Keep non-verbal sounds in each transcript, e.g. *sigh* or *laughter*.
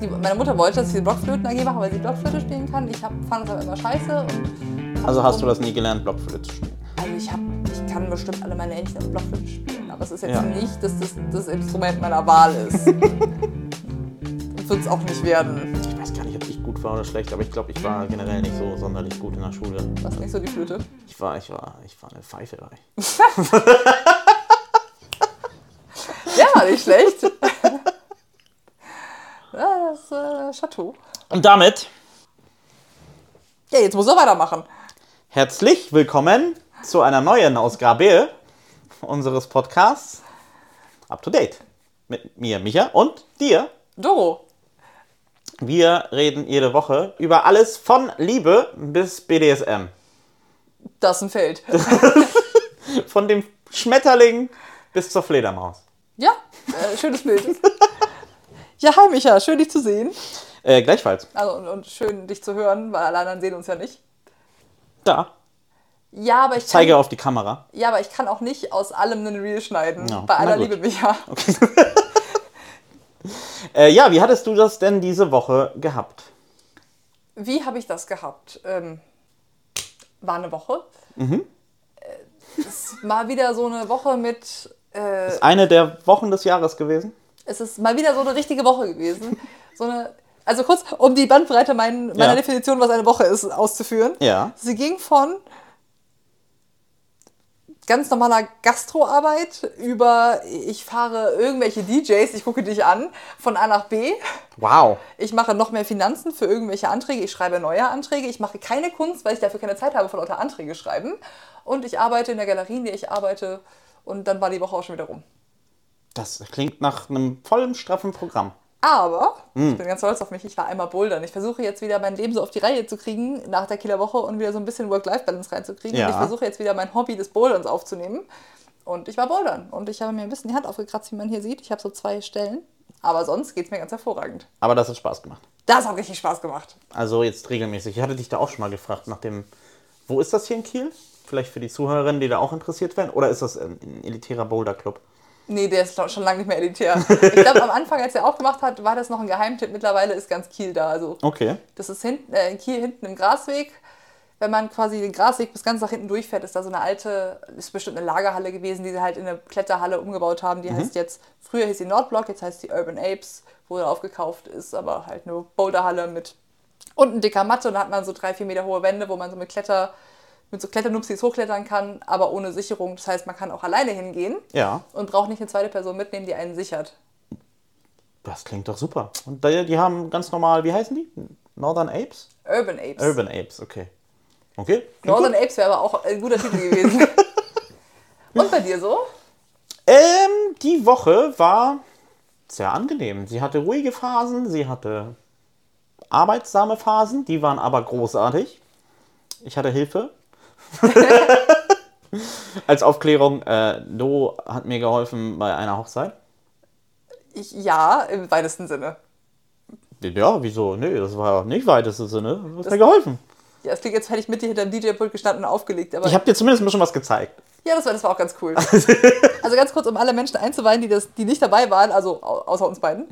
die, meine Mutter wollte, dass ich die Blockflöten AG mache, weil sie Blockflöte spielen kann. Ich hab, fand das aber immer scheiße. Also hast du das nie gelernt, Blockflöte zu spielen? Also ich, hab, ich kann bestimmt alle meine Händchen auf Blockflöte spielen, aber es ist jetzt Ja. nicht, dass das das Instrument meiner Wahl ist. *laughs* Wird es auch nicht werden. Ich weiß gar nicht, ob ich gut war oder schlecht, aber ich glaube, ich war generell nicht so sonderlich gut in der Schule. Das ist nicht so die Flöte. Ich war, ich war, ich war eine Pfeife. war ich. *laughs* Ja, nicht schlecht. ja, das äh, Chateau. Und damit Ja, jetzt muss er weitermachen. herzlich willkommen zu einer neuen Ausgabe unseres Podcasts Up to Date. Mit mir, Micha, und dir. Doro. Wir reden jede Woche über alles von Liebe bis BDSM. Das ist ein Feld. *laughs* Von dem Schmetterling bis zur Fledermaus. Ja, äh, schönes Bild. Ja, hi Micha, schön dich zu sehen. Äh, gleichfalls. Also, und, und schön dich zu hören, weil alle anderen sehen uns ja nicht. Da. Ja, aber ich kann, Zeige auf die Kamera. ja, aber ich kann auch nicht aus allem einen Reel schneiden. Ja, Bei aller gut. Liebe, Micha. *laughs* *laughs* Äh, ja, wie hattest du das denn diese Woche gehabt? Wie habe ich das gehabt? Ähm, war eine Woche. Mhm. Äh, Es war wieder so eine Woche mit. Äh, Ist eine der Wochen des Jahres gewesen? es ist mal wieder so eine richtige Woche gewesen. So eine, also kurz, um die Bandbreite mein, meiner Ja. Definition, was eine Woche ist, auszuführen. Ja. Sie ging von ganz normaler Gastroarbeit über ich fahre irgendwelche DJs, ich gucke dich an, von A nach B. Wow. Ich mache noch mehr Finanzen für irgendwelche Anträge. Ich schreibe neue Anträge. Ich mache keine Kunst, weil ich dafür keine Zeit habe, von lauter Anträge schreiben. Und ich arbeite in der Galerie, in der ich arbeite. Und dann war die Woche auch schon wieder rum. Das klingt nach einem vollen, straffen Programm. Aber, Hm. ich bin ganz stolz auf mich, ich war einmal bouldern. Ich versuche jetzt wieder mein Leben so auf die Reihe zu kriegen nach der Kieler Woche und wieder so ein bisschen Work-Life-Balance reinzukriegen. Ja. Und ich versuche jetzt wieder mein Hobby des Boulderns aufzunehmen. Und ich war bouldern. Und ich habe mir ein bisschen die Hand aufgekratzt, wie man hier sieht. Ich habe so zwei Stellen. Aber sonst geht es mir ganz hervorragend. Aber das hat Spaß gemacht. Das hat richtig Spaß gemacht. Also jetzt regelmäßig. Ich hatte dich da auch schon mal gefragt nach dem. Wo ist das hier in Kiel? Vielleicht für die Zuhörerinnen, die da auch interessiert werden? Oder ist das ein ein elitärer Boulder-Club? Nee, der ist schon lange nicht mehr elitär. Ich glaube, am Anfang, als er aufgemacht hat, war das noch ein Geheimtipp. Mittlerweile ist ganz Kiel da. Also, Okay. das ist hinten, äh, in Kiel hinten im Grasweg. Wenn man quasi den Grasweg bis ganz nach hinten durchfährt, ist da so eine alte, ist bestimmt eine Lagerhalle gewesen, die sie halt in eine Kletterhalle umgebaut haben. Die heißt jetzt, früher hieß sie Nordblock, jetzt heißt sie Urban Apes, wurde aufgekauft ist, aber halt eine Boulderhalle mit unten dicker Matte und da hat man so drei, vier Meter hohe Wände, wo man so mit Kletter, mit so Kletternupsis hochklettern kann, aber ohne Sicherung. Das heißt, man kann auch alleine hingehen Ja, und braucht nicht eine zweite Person mitnehmen, die einen sichert. das klingt doch super. Und die, die haben ganz normal, wie heißen die? Northern Apes? Urban Apes. Urban Apes, okay. Okay. Northern gut. Apes wäre aber auch ein guter Titel gewesen. *laughs* und bei dir so? Ähm, die Woche war sehr angenehm. Sie hatte ruhige Phasen, sie hatte arbeitsame Phasen, die waren aber großartig. Ich hatte Hilfe. *laughs* Als Aufklärung, äh, Do hat mir geholfen bei einer Hochzeit. Ich, ja, im weitesten Sinne. Ja, wieso? Nee, das war nicht weiteste Sinne. Du hast mir geholfen. Ja, es klingt, jetzt hätte ich mit dir hinterm DJ-Pult gestanden und aufgelegt. Aber Ich habe dir zumindest ein bisschen was gezeigt. ja, das war, das war auch ganz cool. *laughs* also ganz kurz, um alle Menschen einzuweihen, die, das, die nicht dabei waren, also au- außer uns beiden.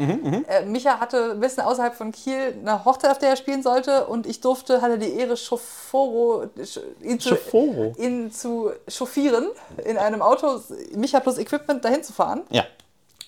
Äh, Micha hatte ein bisschen außerhalb von Kiel eine Hochzeit, auf der er spielen sollte. Und ich durfte, hatte die Ehre, Chaufforo, ihn, zu, ihn zu chauffieren, in einem Auto, Micha plus Equipment dahin zu fahren. Ja.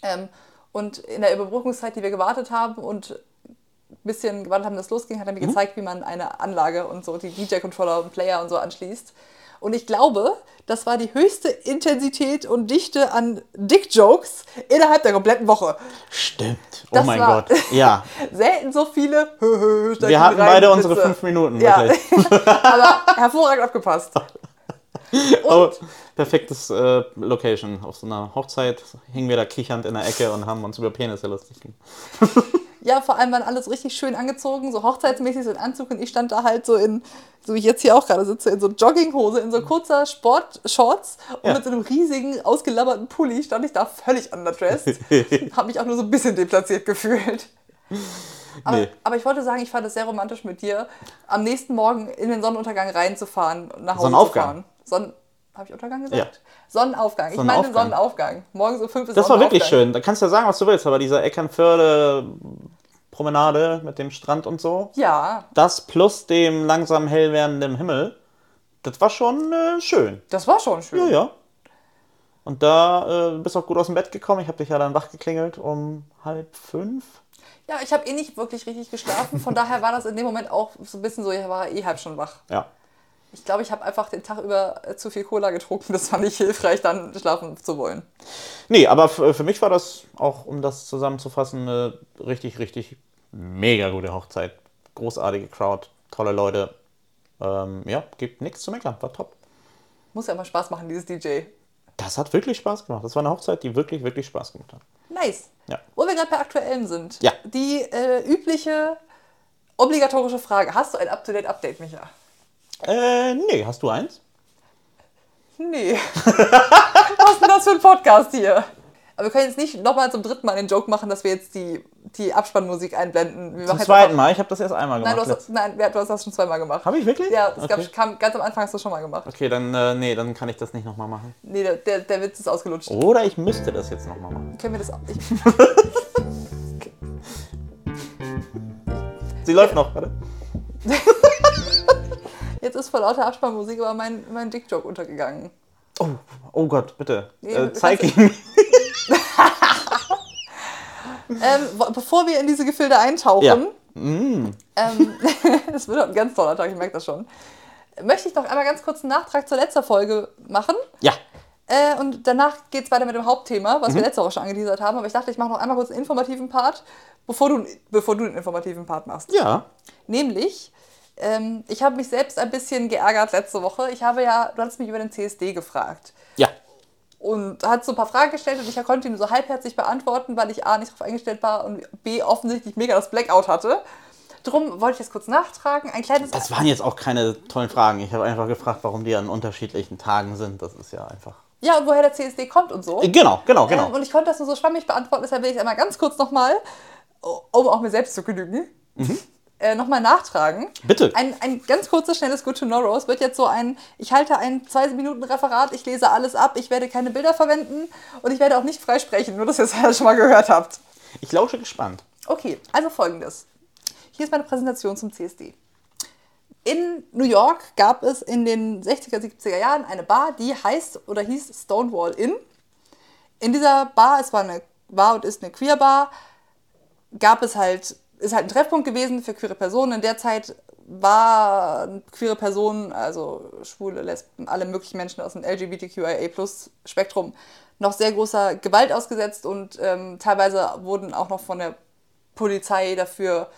Ähm, und in der Überbrückungszeit, die wir gewartet haben und ein bisschen gewartet haben, dass es losging, hat er mir gezeigt, wie man eine Anlage und so, die DJ-Controller und Player und so anschließt. Und ich glaube, das war die höchste Intensität und Dichte an Dick-Jokes innerhalb der kompletten Woche. Stimmt. Oh Das mein war- Gott. Ja. *laughs* Selten so viele. *laughs* Wir hatten beide unsere fünf Minuten, Ja, *laughs* aber hervorragend abgepasst. Oh, perfektes äh, Location. Auf so einer Hochzeit hingen wir da kichernd in der Ecke und haben uns über Penisse lustig gemacht. Ja, vor allem waren alles richtig schön angezogen, so hochzeitsmäßig so in Anzug und ich stand da halt so in, so wie ich jetzt hier auch gerade sitze, in so Jogginghose, in so kurzer Sportshorts und Ja. mit so einem riesigen, ausgelabberten Pulli stand ich da völlig underdressed. *laughs* Hab mich auch nur so ein bisschen deplatziert gefühlt. Aber, Nee. aber ich wollte sagen, ich fand es sehr romantisch mit dir, am nächsten Morgen in den Sonnenuntergang reinzufahren und nach Hause Sonnenaufgang. zu fahren. Sonnen Habe ich Untergang gesagt? Ja. Sonnenaufgang. Ich meine Sonnenaufgang. Morgens um fünf ist Das war wirklich schön. Da kannst du ja sagen, was du willst, aber dieser Eckernförde Promenade mit dem Strand und so. Ja, Das plus dem langsam hell werdenden Himmel, das war schon äh, schön. das war schon schön. Ja, ja. Und da äh, bist auch gut aus dem Bett gekommen. Ich habe dich ja dann wach geklingelt um halb fünf. Ja, ich habe eh nicht wirklich richtig geschlafen. Von daher war das in dem Moment auch so ein bisschen so, ich war eh halb schon wach. Ja. Ich glaube, ich habe einfach den Tag über äh, zu viel Cola getrunken. *laughs* Das war nicht hilfreich, dann schlafen zu wollen. Nee, aber f- für mich war das auch, um das zusammenzufassen, eine richtig, richtig mega gute Hochzeit. Großartige Crowd, tolle Leute. Ähm, ja, gibt nichts zu meckern, war top. Muss ja immer Spaß machen, dieses DJ. Das hat wirklich Spaß gemacht. Das war eine Hochzeit, die wirklich, wirklich Spaß gemacht hat. Nice. Ja. Wo wir gerade bei Aktuellem sind. Ja. Die äh, übliche, obligatorische Frage. Hast du ein Up-to-Date-Update, Micha? Äh, nee, hast du eins? Nee. *laughs* Was ist denn das für ein Podcast hier? Aber wir können jetzt nicht nochmal zum dritten Mal den Joke machen, dass wir jetzt die, die Abspannmusik einblenden. Wir Zum zweiten Mal, ich habe das erst einmal Nein, gemacht. du hast, nein, ja, du hast das schon zweimal gemacht. Habe ich wirklich? Ja, es gab, okay. kam, ganz am Anfang hast du das schon mal gemacht. okay, dann, äh, nee, dann kann ich das nicht nochmal machen. Nee, der, der, der Witz ist ausgelutscht. Oder ich müsste das jetzt nochmal machen. Können wir das auch nicht? *laughs* Sie läuft noch, warte. *laughs* Jetzt ist vor lauter Abspannmusik aber mein, mein Dick-Joke untergegangen. Oh, oh Gott, bitte. Nee, äh, zeig ihn. *laughs* Ähm, bevor wir in diese Gefilde eintauchen, Ja. Mm. ähm, *laughs* das wird ein ganz toller Tag, ich merke das schon, möchte ich noch einmal ganz kurz einen Nachtrag zur letzten Folge machen. Ja. Äh, und danach geht es weiter mit dem Hauptthema, Mhm. was wir letzte Woche schon angeteasert haben. Aber ich dachte, ich mache noch einmal kurz einen informativen Part, bevor du, bevor du den informativen Part machst. Ja. Nämlich, ähm, ich habe mich selbst ein bisschen geärgert letzte Woche. Ich habe ja, du hast mich über den CSD gefragt. Ja. Und hat so ein paar Fragen gestellt und ich konnte ihm so halbherzig beantworten, weil ich A nicht darauf eingestellt war und B offensichtlich mega das Blackout hatte. Drum wollte ich jetzt kurz nachtragen. Ein kleines. Das waren jetzt auch keine tollen Fragen. Ich habe einfach gefragt, warum die an unterschiedlichen Tagen sind. Das ist ja einfach. ja, und woher der CSD kommt und so. Äh, Genau, genau, genau. Ähm, und ich konnte das nur so schwammig beantworten, deshalb will ich es einmal ganz kurz nochmal, um auch mir selbst zu genügen, äh, nochmal nachtragen. Bitte. Ein, ein ganz kurzes, schnelles Good to Know Rose wird jetzt so ein, ich halte ein zwei Minuten Referat, ich lese alles ab, ich werde keine Bilder verwenden und ich werde auch nicht frei sprechen, nur dass ihr es *laughs* halt schon mal gehört habt. Ich lausche gespannt. Okay, also folgendes. Hier ist meine Präsentation zum CSD. In New York gab es in den 60er, 70er Jahren eine Bar, die heißt oder hieß Stonewall Inn. In dieser Bar, es war eine war und ist eine Queer Bar, gab es halt ist halt ein Treffpunkt gewesen für queere Personen. In der Zeit war queere Personen, also Schwule, Lesben, alle möglichen Menschen aus dem LGBTQIA-Spektrum noch sehr großer Gewalt ausgesetzt und ähm, teilweise wurden auch noch von der Polizei dafür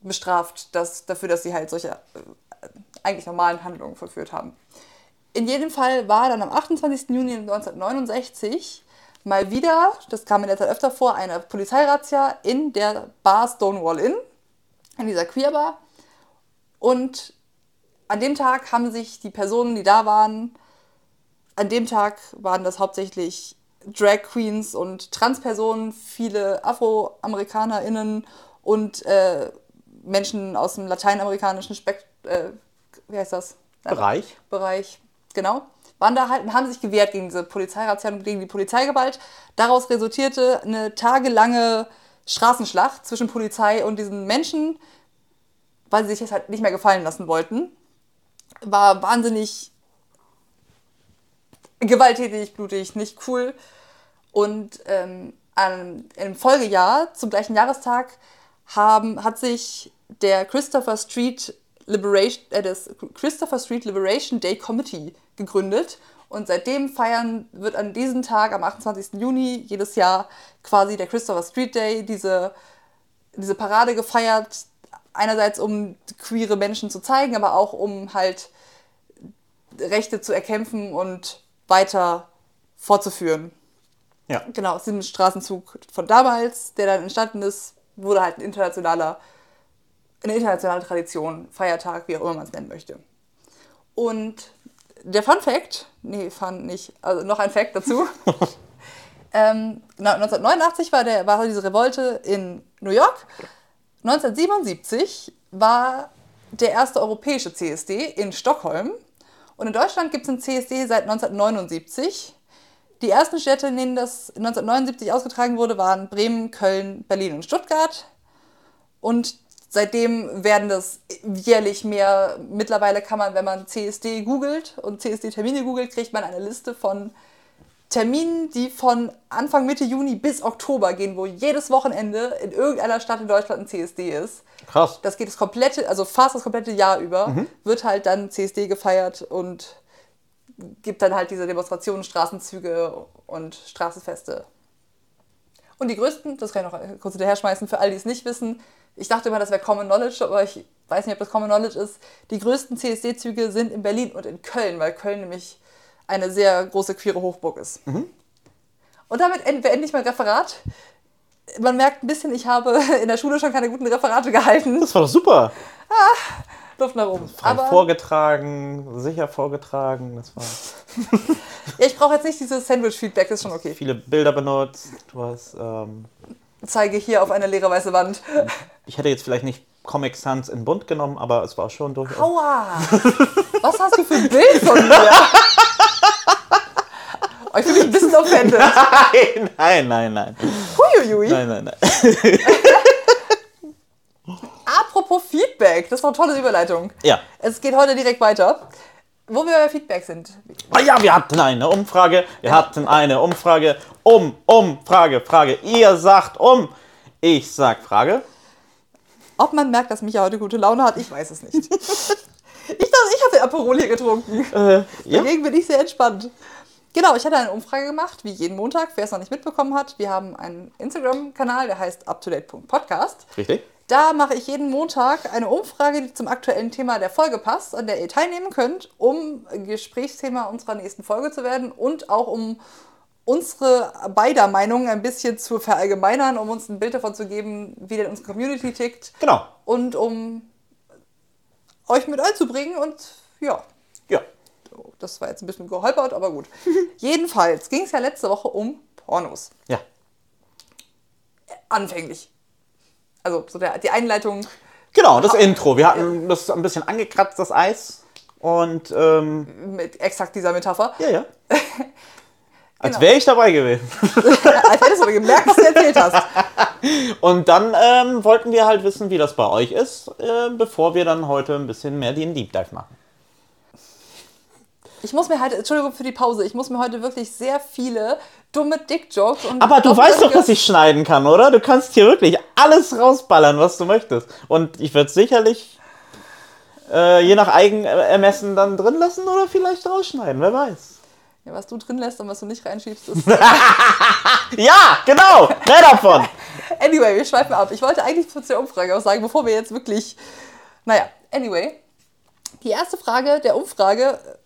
bestraft, dass, dafür, dass sie halt solche äh, eigentlich normalen Handlungen vollführt haben. In jedem Fall war dann am 28. Juni 1969 mal wieder, das kam in der Zeit öfter vor, eine Polizeirazzia in der Bar Stonewall Inn, in dieser Queerbar. Und an dem Tag haben sich die Personen, die da waren, an dem Tag waren das hauptsächlich Drag Queens und Transpersonen, viele AfroamerikanerInnen und äh, Menschen aus dem lateinamerikanischen Spekt äh, wie heißt das? Bereich. Bereich, genau, waren da halt und haben sich gewehrt gegen diese Polizeirazzia und gegen die Polizeigewalt. Daraus resultierte eine tagelange Straßenschlacht zwischen Polizei und diesen Menschen, weil sie sich das halt nicht mehr gefallen lassen wollten. War wahnsinnig gewalttätig, blutig, nicht cool. Und ähm, im Folgejahr, zum gleichen Jahrestag, haben, hat sich der Christopher Street Liberation, äh, das Christopher Street Liberation Day Committee gegründet. Und seitdem feiern, wird an diesem Tag, am 28. Juni, jedes Jahr quasi der Christopher Street Day, diese, diese Parade gefeiert. Einerseits, um queere Menschen zu zeigen, aber auch um halt Rechte zu erkämpfen und weiter fortzuführen. Ja. Genau, aus diesem Straßenzug von damals, der dann entstanden ist, wurde halt ein internationaler, eine internationale Tradition, Feiertag, wie auch immer man es nennen möchte. Und der Fun Fact, nee, Fun nicht, also noch ein Fact dazu. *laughs* ähm, na, 1989 war, der, war diese Revolte in New York. 1977 war der erste europäische CSD in Stockholm. Und in Deutschland gibt es einen CSD seit 1979. Die ersten Städte, in denen das 1979 ausgetragen wurde, waren Bremen, Köln, Berlin und Stuttgart. Und seitdem werden das jährlich mehr. Mittlerweile kann man, wenn man CSD googelt und CSD-Termine googelt, kriegt man eine Liste von Terminen, die von Anfang Mitte Juni bis Oktober gehen, wo jedes Wochenende in irgendeiner Stadt in Deutschland ein CSD ist. Krass. Das geht das komplette, also fast das komplette Jahr über, wird halt dann CSD gefeiert und gibt dann halt diese Demonstrationen, Straßenzüge und Straßenfeste. Und die größten, das kann ich noch kurz hinterher schmeißen, für alle, die es nicht wissen, ich dachte immer, das wäre Common Knowledge, aber ich weiß nicht, ob das Common Knowledge ist. Die größten CSD-Züge sind in Berlin und in Köln, weil Köln nämlich eine sehr große queere Hochburg ist. Und damit end- beende ich mein Referat. Man merkt ein bisschen, ich habe *laughs* in der Schule schon keine guten Referate gehalten. Das war doch super. Luft nach oben. Aber vorgetragen, sicher vorgetragen. Das war *laughs* ja, ich brauche jetzt nicht dieses Sandwich-Feedback, das ist schon okay. viele Bilder benutzt. Du hast, ähm, Zeige hier auf eine leere weiße Wand. ich hätte jetzt vielleicht nicht Comic Sans in bunt genommen, aber es war schon durchaus. Aua! Was hast du für ein Bild von mir? Oh, ich fühle mich ein bisschen offended. *laughs* Nein, nein, nein, nein. Huiuiui. Nein, nein, nein. Apropos Feedback, das war eine tolle Überleitung. Ja. Es geht heute direkt weiter. Wo wir bei Feedback sind. Ah ja, wir hatten eine Umfrage. Wir hatten eine Umfrage. Um, Umfrage, Frage. Ihr sagt um. Ich sag Frage. Ob man merkt, dass Micha heute gute Laune hat, ich weiß es nicht. *laughs* Ich dachte, ich hatte Aperol hier getrunken. Äh, ja. Dagegen bin ich sehr entspannt. Genau, ich hatte eine Umfrage gemacht, wie jeden Montag, wer es noch nicht mitbekommen hat. Wir haben einen Instagram-Kanal, der heißt uptodate.podcast. Richtig? Da mache ich jeden Montag eine Umfrage, die zum aktuellen Thema der Folge passt, an der ihr teilnehmen könnt, um Gesprächsthema unserer nächsten Folge zu werden und auch um unsere beider Meinungen ein bisschen zu verallgemeinern, um uns ein Bild davon zu geben, wie denn unsere Community tickt Genau. und um euch mit einzubringen und ja, Ja. das war jetzt ein bisschen geholpert, aber gut. *laughs* Jedenfalls ging es ja letzte Woche um Pornos. Ja. Anfänglich. Also so der, die Einleitung. Genau, das Intro. Wir hatten das ein bisschen angekratzt, das Eis. Und, ähm, mit exakt dieser Metapher. ja, ja. *laughs* Als Genau. wäre ich dabei gewesen. *laughs* Als hättest du gemerkt, was du erzählt hast. *laughs* Und dann ähm, wollten wir halt wissen, wie das bei euch ist, äh, bevor wir dann heute ein bisschen mehr den Deep Dive machen. Ich muss mir halt, Entschuldigung für die Pause, ich muss mir heute wirklich sehr viele dumme Dick-Jokes und. Aber du weißt doch, dass ich schneiden kann, oder? Du kannst hier wirklich alles rausballern, was du möchtest. Und ich werde sicherlich äh, je nach Eigenermessen dann drin lassen oder vielleicht rausschneiden, wer weiß. Ja, was du drin lässt und was du nicht reinschiebst, ist. *laughs* Ja, genau, mehr davon. *laughs* anyway, wir schweifen ab. Ich wollte eigentlich zu der Umfrage was sagen, bevor wir jetzt wirklich. Naja, anyway. Die erste Frage der Umfrage, äh,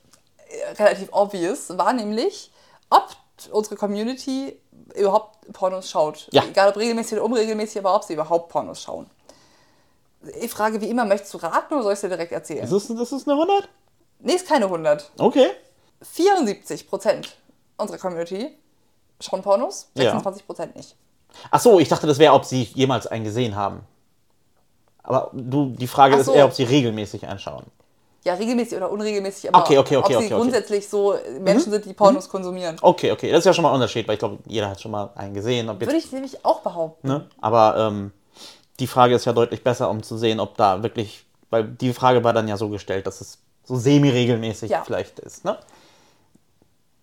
relativ obvious, war nämlich, ob unsere Community überhaupt Pornos schaut. Ja. Egal ob regelmäßig oder unregelmäßig, aber ob sie überhaupt Pornos schauen. Ich frage wie immer, möchtest du raten oder soll ich es dir direkt erzählen? Das ist, das ist eine 100? Nee, ist keine 100. Okay. 74 Prozent unserer Community schauen Pornos, Ja. 26 Prozent nicht. Ach so, ich dachte, das wäre, ob sie jemals einen gesehen haben. Aber du, die Frage Ach ist so. eher, ob sie regelmäßig anschauen. Ja, regelmäßig oder unregelmäßig, aber Okay, okay, okay, ob sie grundsätzlich so Menschen sind, die Pornos konsumieren. Okay, okay, das ist ja schon mal ein Unterschied, weil ich glaube, jeder hat schon mal einen gesehen. Ob jetzt, Würde ich nämlich auch behaupten. ne? Aber ähm, die Frage ist ja deutlich besser, um zu sehen, ob da wirklich, weil die Frage war dann ja so gestellt, dass es so semi-regelmäßig Ja. vielleicht ist, ne?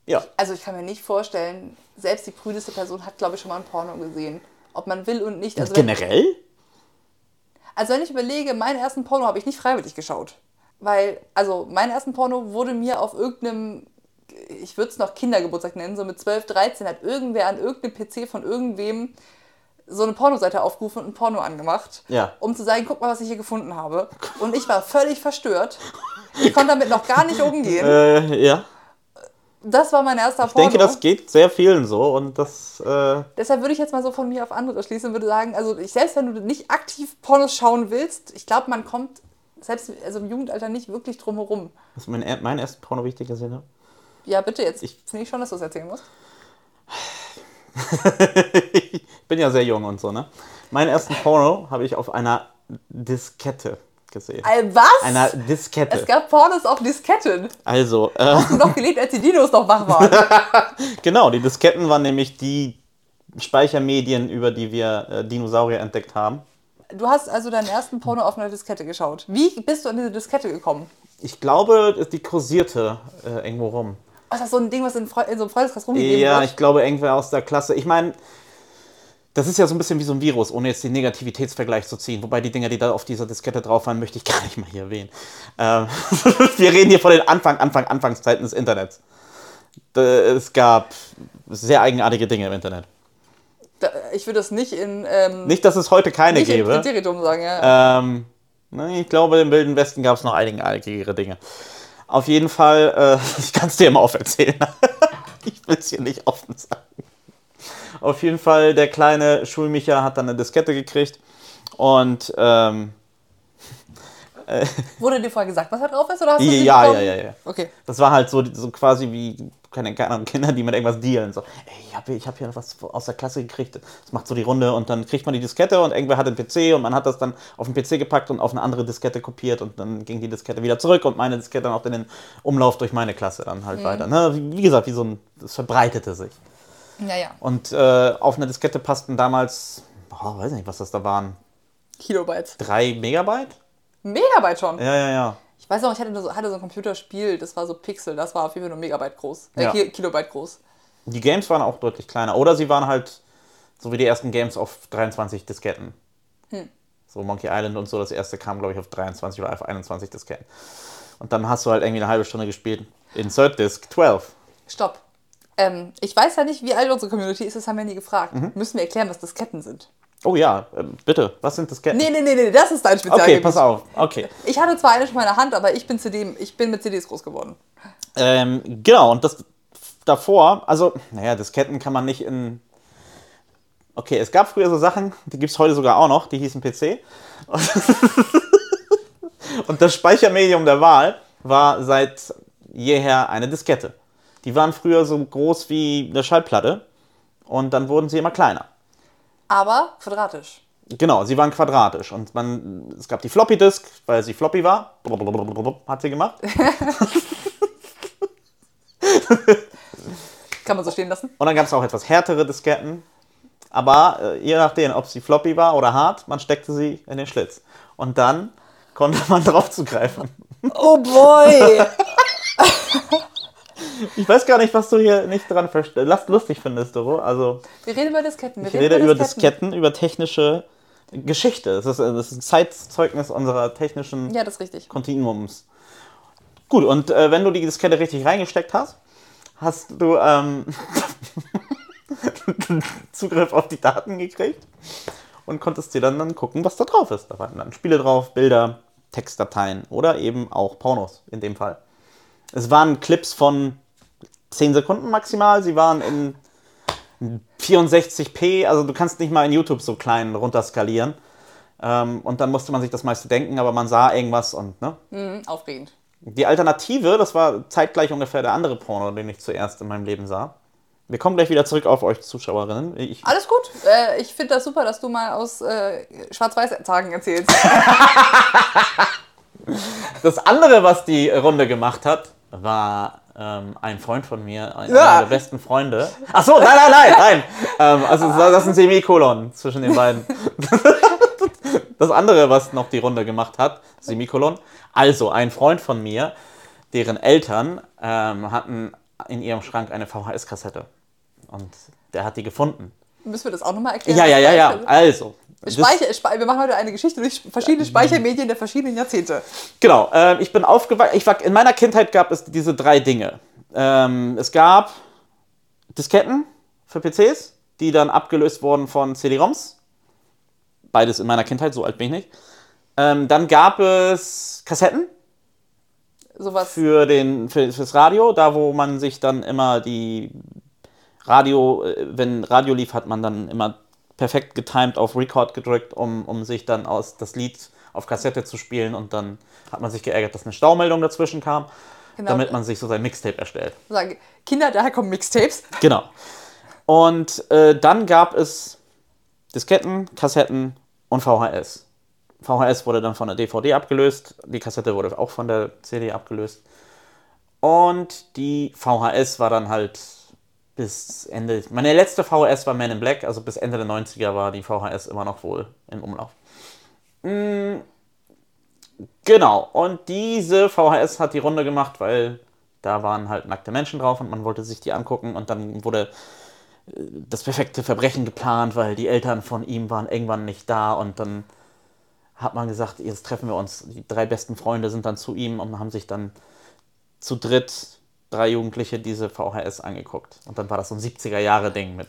Ja. Also ich kann mir nicht vorstellen, selbst die prüdeste Person hat, glaube ich, schon mal ein Porno gesehen. Ob man will und nicht. Also wenn, Generell? also wenn ich überlege, meinen ersten Porno habe ich nicht freiwillig geschaut. Weil, also meinen ersten Porno wurde mir auf irgendeinem, ich würde es noch Kindergeburtstag nennen, so mit 12, 13 hat irgendwer an irgendeinem PC von irgendwem so eine Pornoseite aufgerufen und ein Porno angemacht, Ja. um zu sagen, guck mal, was ich hier gefunden habe. *laughs* Und ich war völlig verstört. Ich konnte damit noch gar nicht umgehen. Äh, ja. Das war mein erster Ich Porno. denke, das geht sehr vielen so und das, äh, Deshalb würde ich jetzt mal so von mir auf andere schließen und würde sagen, also ich, selbst wenn du nicht aktiv Pornos schauen willst, ich glaube, man kommt selbst also im Jugendalter nicht wirklich drum herum. das ist mein, mein ersten Porno, wie ich den gesehen habe. Ja, bitte jetzt. Ich- finde ich schon, dass du es erzählen musst. ich *laughs* bin ja sehr jung und so, ne? Meinen ersten Porno habe ich auf einer Diskette gesehen. Was? Einer Diskette. es gab Pornos auf Disketten. Also, äh, Hast du noch gelebt, als die Dinos noch wach waren? *laughs* genau, die Disketten waren nämlich die Speichermedien, über die wir äh, Dinosaurier entdeckt haben. Du hast also deinen ersten Porno auf einer Diskette geschaut. Wie bist du an diese Diskette gekommen? Ich glaube, die kursierte äh, irgendwo rum. Ach, das ist so ein Ding, was in, Fre in so einem Freundeskreis rumgegeben Ja, wird? ich glaube, irgendwer aus der Klasse. Ich meine, das ist ja so ein bisschen wie so ein Virus, ohne jetzt den Negativitätsvergleich zu ziehen. Wobei die Dinger, die da auf dieser Diskette drauf waren, möchte ich gar nicht mal hier erwähnen. Ähm, *laughs* wir reden hier von den Anfang, Anfang, Anfangszeiten des Internets. Es gab sehr eigenartige Dinge im Internet. Ich würde das nicht in, ähm, Nicht, dass es heute keine nicht gäbe. Präteritum sagen, ja. Ähm, ne, ich glaube, im Wilden Westen gab es noch eigenartigere Dinge. Auf jeden Fall, äh, *laughs* ich kann es dir immer auferzählen. *laughs* ich will es hier nicht offen sagen. Auf jeden Fall, der kleine Schulmicha hat dann eine Diskette gekriegt und ähm, Wurde dir vorher gesagt, was da drauf ist? Oder hast du ja, ja, ja, ja. Okay. Das war halt so, so quasi wie, keine, Ahnung, Kinder, die mit irgendwas dealen. So, ey, ich habe ich hab hier was aus der Klasse gekriegt. Das macht so die Runde und dann kriegt man die Diskette und irgendwer hat einen PC und man hat das dann auf den PC gepackt und auf eine andere Diskette kopiert und dann ging die Diskette wieder zurück und meine Diskette dann auch in den Umlauf durch meine Klasse dann halt weiter. Ne? Wie, wie gesagt, wie so ein, das verbreitete sich. Ja, ja. Und äh, auf eine Diskette passten damals, boah, weiß nicht, was das da waren, Kilobytes. drei Megabyte? Megabyte schon. Ja, ja, ja. Ich weiß noch, ich hatte, so, hatte so ein Computerspiel, das war so Pixel, das war auf jeden Fall nur Megabyte groß. Äh, Ja. Ki- Kilobyte groß. Die Games waren auch deutlich kleiner. Oder sie waren halt, so wie die ersten Games, auf 23 Disketten. So Monkey Island und so, das erste kam, glaube ich, auf 23 oder auf 21 Disketten. Und dann hast du halt irgendwie eine halbe Stunde gespielt. Insert Disk 12. Stopp. Ähm, ich weiß ja nicht, wie alt unsere Community ist, das haben wir nie gefragt. Mhm. Müssen wir erklären, was Disketten sind? Oh ja, äh, bitte, was sind Disketten? Nee, nee, nee, nee, das ist dein okay, Spezialgebiet. pass auf. Okay. Ich hatte zwar eine schon in meiner Hand, aber ich bin, CD, ich bin mit CDs groß geworden. Ähm, genau, und das davor, also, naja, Disketten kann man nicht in. Okay, es gab früher so Sachen, die gibt es heute sogar auch noch, die hießen PC. *laughs* Und das Speichermedium der Wahl war seit jeher eine Diskette. Die waren früher so groß wie eine Schallplatte und dann wurden sie immer kleiner. Aber quadratisch. Genau, sie waren quadratisch und man, es gab die Floppy Disk, weil sie floppy war, hat sie gemacht. *laughs* Kann man so stehen lassen? Und dann gab es auch etwas härtere Disketten. Aber äh, je nachdem, ob sie floppy war oder hart, man steckte sie in den Schlitz. Und dann konnte man *laughs* drauf zugreifen. Oh boy! *laughs* Ich weiß gar nicht, was du hier nicht dran verst- last lustig findest, Doro. Also, Wir reden über Disketten. Wir ich rede über Disketten, über technische Geschichte. Das ist, das ist ein Zeitzeugnis unserer technischen Ja, das ist richtig. Kontinuums. Gut, und äh, wenn du die Diskette richtig reingesteckt hast, hast du ähm, *laughs* Zugriff auf die Daten gekriegt und konntest dir dann, dann gucken, was da drauf ist. Da waren dann Spiele drauf, Bilder, Textdateien oder eben auch Pornos in dem Fall. Es waren Clips von 10 Sekunden maximal, sie waren in 64p, also du kannst nicht mal in YouTube so klein runterskalieren. Ähm, und dann musste man sich das meiste denken, aber man sah irgendwas und ne? Mhm, aufregend. Die Alternative, das war zeitgleich ungefähr der andere Porno, den ich zuerst in meinem Leben sah. Wir kommen gleich wieder zurück auf euch Zuschauerinnen. Ich, Alles gut. Äh, ich finde das super, dass du mal aus äh, Schwarz-Weiß-Tagen erzählst. *laughs* das andere, was die Runde gemacht hat, war ähm, ein Freund von mir, ein, Ja. einer der besten Freunde. Ach so, nein, nein, nein, nein. ähm, also das ist ein Semikolon zwischen den beiden. *laughs* das andere, was noch die Runde gemacht hat, Semikolon. Also ein Freund von mir, deren Eltern ähm, hatten in ihrem Schrank eine VHS-Kassette. Und der hat die gefunden. Müssen wir das auch nochmal erklären? Ja, ja, ja, ja. Also. Speicher, Spe wir machen heute eine Geschichte durch verschiedene Speichermedien der verschiedenen Jahrzehnte. Genau, ähm, ich bin aufgewachsen. Ich war, in meiner Kindheit gab es diese drei Dinge. Ähm, es gab Disketten für PCs, die dann abgelöst wurden von CD-ROMs. Beides in meiner Kindheit, so alt bin ich nicht. Ähm, dann gab es Kassetten Sowas. für den, für, fürs Radio, da wo man sich dann immer die Radio, äh, wenn Radio lief, hat man dann immer perfekt getimed auf Record gedrückt, um, um sich dann aus das Lied auf Kassette zu spielen und dann hat man sich geärgert, dass eine Staumeldung dazwischen kam, Genau. damit man sich so sein Mixtape erstellt. Sagen, Kinder, daher kommen Mixtapes. Genau. Und äh, dann gab es Disketten, Kassetten und VHS. VHS wurde dann von der DVD abgelöst, die Kassette wurde auch von der CD abgelöst. Und die VHS war dann halt bis Ende. Meine letzte VHS war Man in Black, also bis Ende der 90er war die VHS immer noch wohl im Umlauf. Genau, und diese VHS hat die Runde gemacht, weil da waren halt nackte Menschen drauf und man wollte sich die angucken und dann wurde äh, das perfekte Verbrechen geplant, weil die Eltern von ihm waren irgendwann nicht da und dann hat man gesagt, jetzt treffen wir uns. Die drei besten Freunde sind dann zu ihm und haben sich dann zu dritt drei Jugendliche diese VHS angeguckt. Und dann war das so ein 70er Jahre Ding mit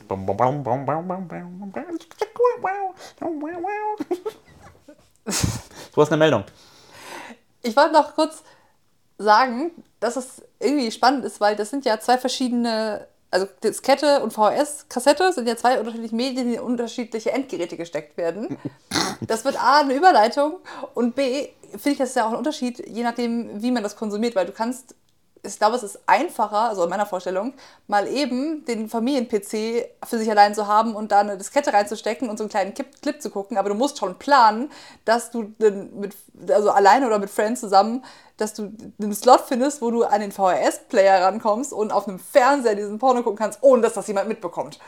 Du hast eine Meldung. Ich wollte noch kurz sagen, dass es irgendwie spannend ist, weil das sind ja zwei verschiedene, also Diskette und VHS-Kassette sind ja zwei unterschiedliche Medien, die in unterschiedliche Endgeräte gesteckt werden. Das wird A, eine Überleitung und B, finde ich, das ist ja auch ein Unterschied, je nachdem, wie man das konsumiert, weil du kannst ich glaube, es ist einfacher, also in meiner Vorstellung, mal eben den Familien-PC für sich allein zu haben und da eine Diskette reinzustecken und so einen kleinen Clip zu gucken. Aber du musst schon planen, dass du mit, also alleine oder mit Friends zusammen, dass du einen Slot findest, wo du an den VHS-Player rankommst und auf einem Fernseher diesen Porno gucken kannst, ohne dass das jemand mitbekommt.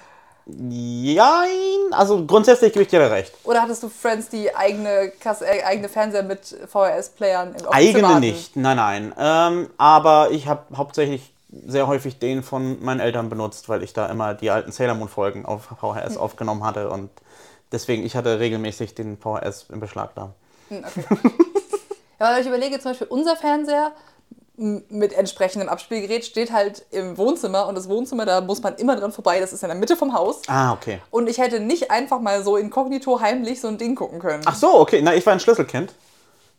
Jein, also grundsätzlich gebe ich dir recht. Oder hattest du Friends, die eigene, Kasse, äh, eigene Fernseher mit VHS-Playern im Eigene nicht, nein, nein. Ähm, aber ich habe hauptsächlich sehr häufig den von meinen Eltern benutzt, weil ich da immer die alten Sailor Moon-Folgen auf VHS hm. aufgenommen hatte und deswegen, ich hatte regelmäßig den VHS im Beschlag da. Hm, okay. *laughs* ja, weil ich überlege, zum Beispiel unser Fernseher mit entsprechendem Abspielgerät steht halt im Wohnzimmer und das Wohnzimmer, da muss man immer dran vorbei, das ist in der Mitte vom Haus. Ah, okay. Und ich hätte nicht einfach mal so inkognito heimlich so ein Ding gucken können. Ach so, okay. Na, ich war ein Schlüsselkind.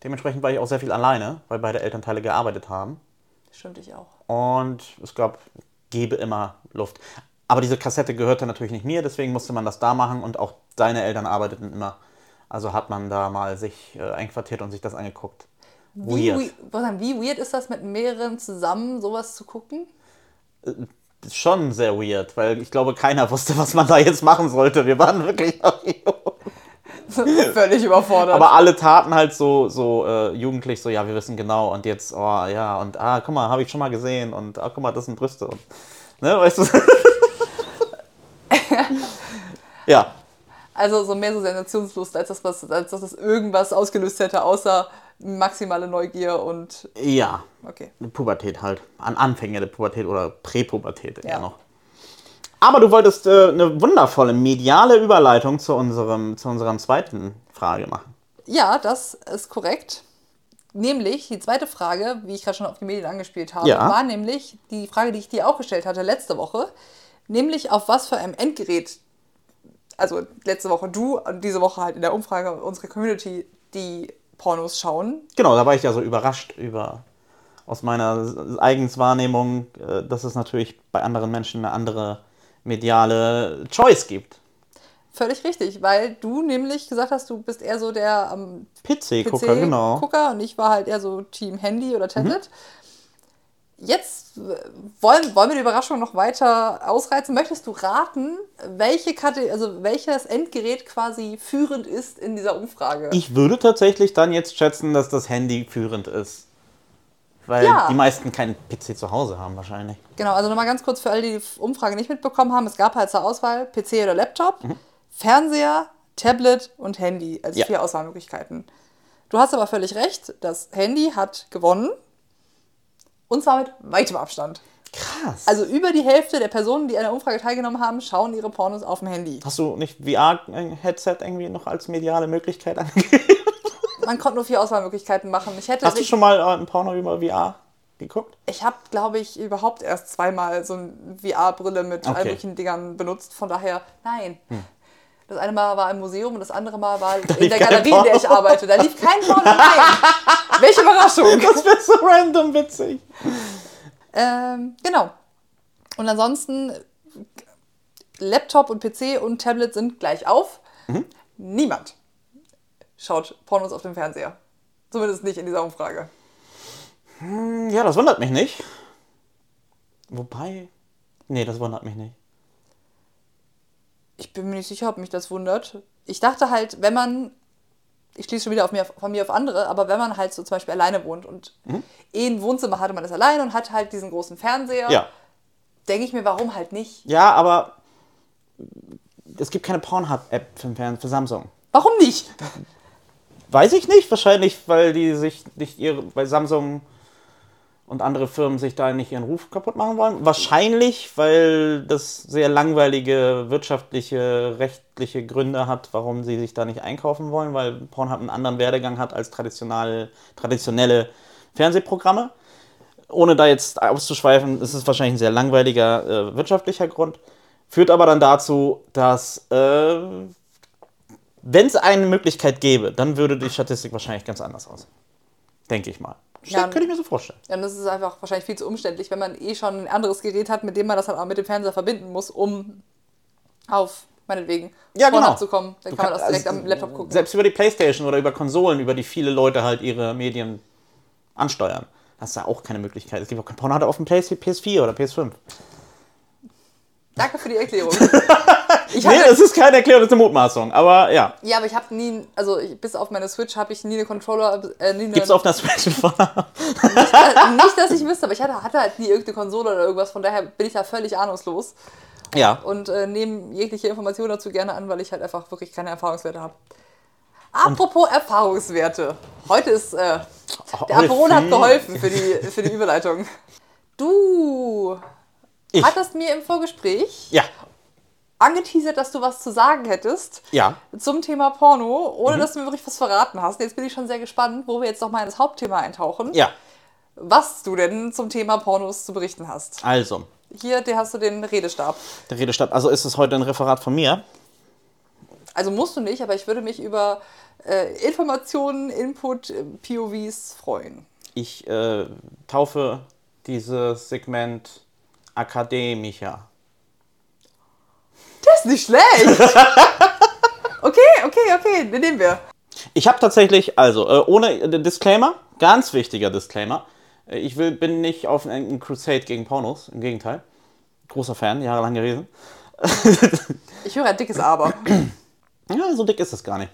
Dementsprechend war ich auch sehr viel alleine, weil beide Elternteile gearbeitet haben. Stimmt, ich auch. Und es gab, gebe immer Luft. Aber diese Kassette gehörte natürlich nicht mir, deswegen musste man das da machen und auch deine Eltern arbeiteten immer. Also hat man da mal sich äh, einquartiert und sich das angeguckt. Wie weird. Wie, wie weird ist das, mit mehreren zusammen sowas zu gucken? Äh, schon sehr weird, weil ich glaube, keiner wusste, was man da jetzt machen sollte. Wir waren wirklich *laughs* völlig überfordert. Aber alle taten halt so, so äh, jugendlich, so, ja, wir wissen genau und jetzt, oh ja, und ah, guck mal, habe ich schon mal gesehen und ah, guck mal, das sind Brüste und, ne, weißt du? *laughs* ja. Also so mehr so Sensationslust, als dass, was, als dass das irgendwas ausgelöst hätte, außer maximale Neugier und. Ja. Okay. Pubertät halt. An Anfänge der Pubertät oder Präpubertät ja. eher noch. Aber du wolltest äh, eine wundervolle mediale Überleitung zu, unserem, zu unserer zweiten Frage machen. Ja, das ist korrekt. Nämlich, die zweite Frage, wie ich gerade schon auf die Medien angespielt habe, ja. war nämlich die Frage, die ich dir auch gestellt hatte letzte Woche. Nämlich, auf was für einem Endgerät, also letzte Woche du und diese Woche halt in der Umfrage unsere Community, die Pornos schauen. Genau, da war ich ja so überrascht über aus meiner Eigenswahrnehmung, äh, dass es natürlich bei anderen Menschen eine andere mediale Choice gibt. Völlig richtig, weil du nämlich gesagt hast, du bist eher so der ähm, PC-Gucker, PC genau. Gucker und ich war halt eher so Team Handy oder Tablet. Mhm. Jetzt wollen, wollen wir die Überraschung noch weiter ausreizen? Möchtest du raten, welche Kate also welches Endgerät quasi führend ist in dieser Umfrage? Ich würde tatsächlich dann jetzt schätzen, dass das Handy führend ist. Weil ja. die meisten keinen PC zu Hause haben wahrscheinlich. Genau, also nochmal ganz kurz für alle, die die Umfrage nicht mitbekommen haben. Es gab halt zur Auswahl PC oder Laptop, mhm. Fernseher, Tablet und Handy als ja. vier Auswahlmöglichkeiten. Du hast aber völlig recht, das Handy hat gewonnen und zwar mit weitem Abstand. Krass. Also über die Hälfte der Personen, die an der Umfrage teilgenommen haben, schauen ihre Pornos auf dem Handy. Hast du nicht VR-Headset irgendwie noch als mediale Möglichkeit angegeben? Man konnte nur vier Auswahlmöglichkeiten machen. Ich hätte Hast du schon mal äh, ein Porno über VR geguckt? Ich habe, glaube ich, überhaupt erst zweimal so eine VR-Brille mit okay. all möglichen Dingern benutzt. Von daher, nein. Hm. Das eine Mal war im Museum und das andere Mal war *laughs* in der Galerie, in der ich arbeite. Da lief kein Porno rein. *laughs* Welche Überraschung. *laughs* Das wäre so random witzig. Ähm, genau. Und ansonsten, Laptop und PC und Tablet sind gleich auf. Mhm. Niemand schaut Pornos auf dem Fernseher. Zumindest nicht in dieser Umfrage. Hm, ja, das wundert mich nicht. Wobei. Nee, das wundert mich nicht. Ich bin mir nicht sicher, ob mich das wundert. Ich dachte halt, wenn man, ich schließe schon wieder auf mir, von mir auf andere, aber wenn man halt so zum Beispiel alleine wohnt und mhm. eh ein Wohnzimmer hatte man das alleine und hat halt diesen großen Fernseher, ja. denke ich mir, warum halt nicht? Ja, aber es gibt keine Pornhub-App für, für Samsung. Warum nicht? Weiß ich nicht, wahrscheinlich, weil die sich nicht ihre, weil Samsung und andere Firmen sich da nicht ihren Ruf kaputt machen wollen. Wahrscheinlich, weil das sehr langweilige wirtschaftliche, rechtliche Gründe hat, warum sie sich da nicht einkaufen wollen, weil Pornhub einen anderen Werdegang hat als traditionelle, traditionelle Fernsehprogramme. Ohne da jetzt auszuschweifen, ist es wahrscheinlich ein sehr langweiliger äh, wirtschaftlicher Grund. Führt aber dann dazu, dass äh, wenn es eine Möglichkeit gäbe, dann würde die Statistik wahrscheinlich ganz anders aussehen. Denke ich mal. Ja, könnte ich mir so vorstellen. Ja, und das ist einfach wahrscheinlich viel zu umständlich, wenn man eh schon ein anderes Gerät hat, mit dem man das dann auch mit dem Fernseher verbinden muss, um auf meinetwegen Ja, genau. zu kommen. Dann Du kann man das direkt also, am Laptop gucken. Selbst über die Playstation oder über Konsolen, über die viele Leute halt ihre Medien ansteuern. Das ist ja auch keine Möglichkeit. Es gibt auch kein Porno auf dem PS PS4 oder PS5. Danke für die Erklärung. *laughs* ich Nee, das ist keine Erklärung, das ist eine Mutmaßung. Aber ja. ja, aber ich habe nie, also ich, bis auf meine Switch habe ich nie eine Controller, äh, nie eine, Gibt es auf einer Switch äh, nicht, dass ich wüsste, aber ich hatte, hatte halt nie irgendeine Konsole oder irgendwas, von daher bin ich da völlig ahnungslos Ja. und äh, nehme jegliche Information dazu gerne an, weil ich halt einfach wirklich keine Erfahrungswerte habe. Apropos Erfahrungswerte. Heute ist, äh, der Aperol hat geholfen für die, für die Überleitung. *laughs* Du Ich. hattest mir im Vorgespräch Ja. angeteasert, dass du was zu sagen hättest Ja. zum Thema Porno, ohne Mhm. dass du mir wirklich was verraten hast. Jetzt bin ich schon sehr gespannt, wo wir jetzt nochmal in das Hauptthema eintauchen. Ja. Was du denn zum Thema Pornos zu berichten hast. Also, Hier, dir hast du den Redestab. der Redestab. Also ist es heute ein Referat von mir. Also musst du nicht, aber ich würde mich über äh, Informationen, Input, äh, POVs freuen. Ich äh, taufe dieses Segment Akademischer. Das ist nicht schlecht! *laughs* okay, okay, okay, den nehmen wir. Ich habe tatsächlich, also äh, ohne äh, Disclaimer, ganz wichtiger Disclaimer. Äh, ich will, bin nicht auf einen Crusade gegen Pornos, im Gegenteil. Großer Fan, jahrelang gewesen. *laughs* Ich höre ein dickes Aber. Ja, so dick ist es gar nicht.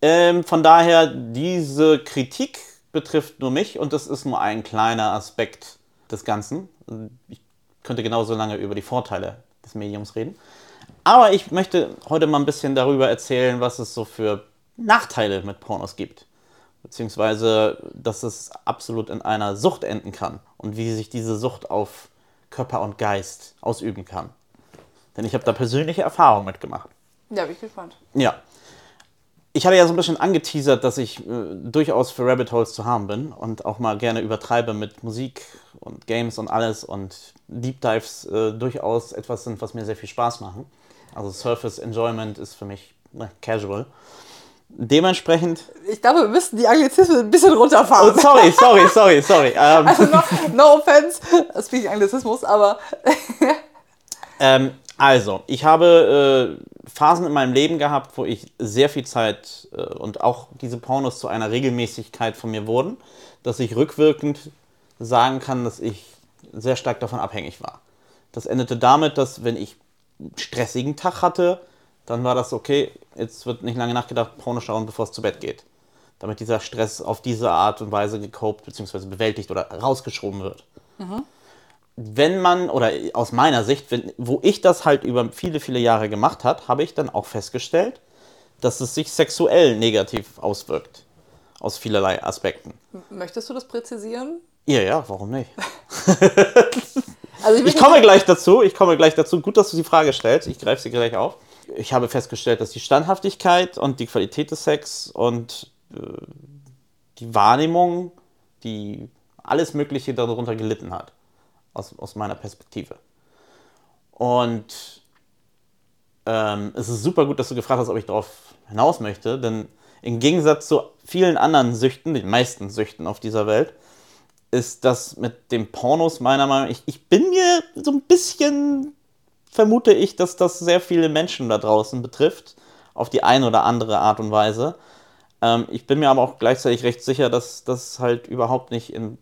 Ähm, von daher, diese Kritik betrifft nur mich und das ist nur ein kleiner Aspekt des Ganzen. Ich könnte genauso lange über die Vorteile des Mediums reden. Aber ich möchte heute mal ein bisschen darüber erzählen, was es so für Nachteile mit Pornos gibt. Beziehungsweise, dass es absolut in einer Sucht enden kann und wie sich diese Sucht auf Körper und Geist ausüben kann. Denn ich habe da persönliche Erfahrungen mitgemacht. Ja, bin ich gespannt. Ja. Ich hatte ja so ein bisschen angeteasert, dass ich äh, durchaus für Rabbit Holes zu haben bin und auch mal gerne übertreibe mit Musik und Games und alles und Deep Dives äh, durchaus etwas sind, was mir sehr viel Spaß machen. Also Surface Enjoyment ist für mich ne, casual. Dementsprechend. Ich glaube, wir müssten die Anglizismen ein bisschen Oh, runterfahren. sorry, sorry, sorry, sorry. *laughs* Ähm, Also no, no offense, speaking Anglizismus, aber Ähm, also, ich habe äh, Phasen in meinem Leben gehabt, wo ich sehr viel Zeit äh, und auch diese Pornos zu einer Regelmäßigkeit von mir wurden, dass ich rückwirkend sagen kann, dass ich sehr stark davon abhängig war. Das endete damit, dass wenn ich einen stressigen Tag hatte, dann war das okay, jetzt wird nicht lange nachgedacht, Porno schauen, bevor es zu Bett geht. Damit dieser Stress auf diese Art und Weise gecopt bzw. bewältigt oder rausgeschoben wird wenn man, oder aus meiner Sicht, wenn, wo ich das halt über viele, viele Jahre gemacht habe, habe ich dann auch festgestellt, dass es sich sexuell negativ auswirkt. Aus vielerlei Aspekten. möchtest du das präzisieren? Ja, ja, warum nicht? *laughs* Also Ich möchte- komme gleich dazu, ich komme gleich dazu. Gut, dass du die Frage stellst, ich greife sie gleich auf. Ich habe festgestellt, dass die Standhaftigkeit und die Qualität des Sex und äh, die Wahrnehmung, die alles Mögliche darunter gelitten hat. Aus, aus meiner Perspektive. Und ähm, es ist super gut, dass du gefragt hast, ob ich darauf hinaus möchte, denn im Gegensatz zu vielen anderen Süchten, den meisten Süchten auf dieser Welt, ist das mit dem Pornos meiner Meinung nach, ich, ich bin mir so ein bisschen, vermute ich, dass das sehr viele Menschen da draußen betrifft, auf die eine oder andere Art und Weise. Ähm, ich bin mir aber auch gleichzeitig recht sicher, dass das halt überhaupt nicht im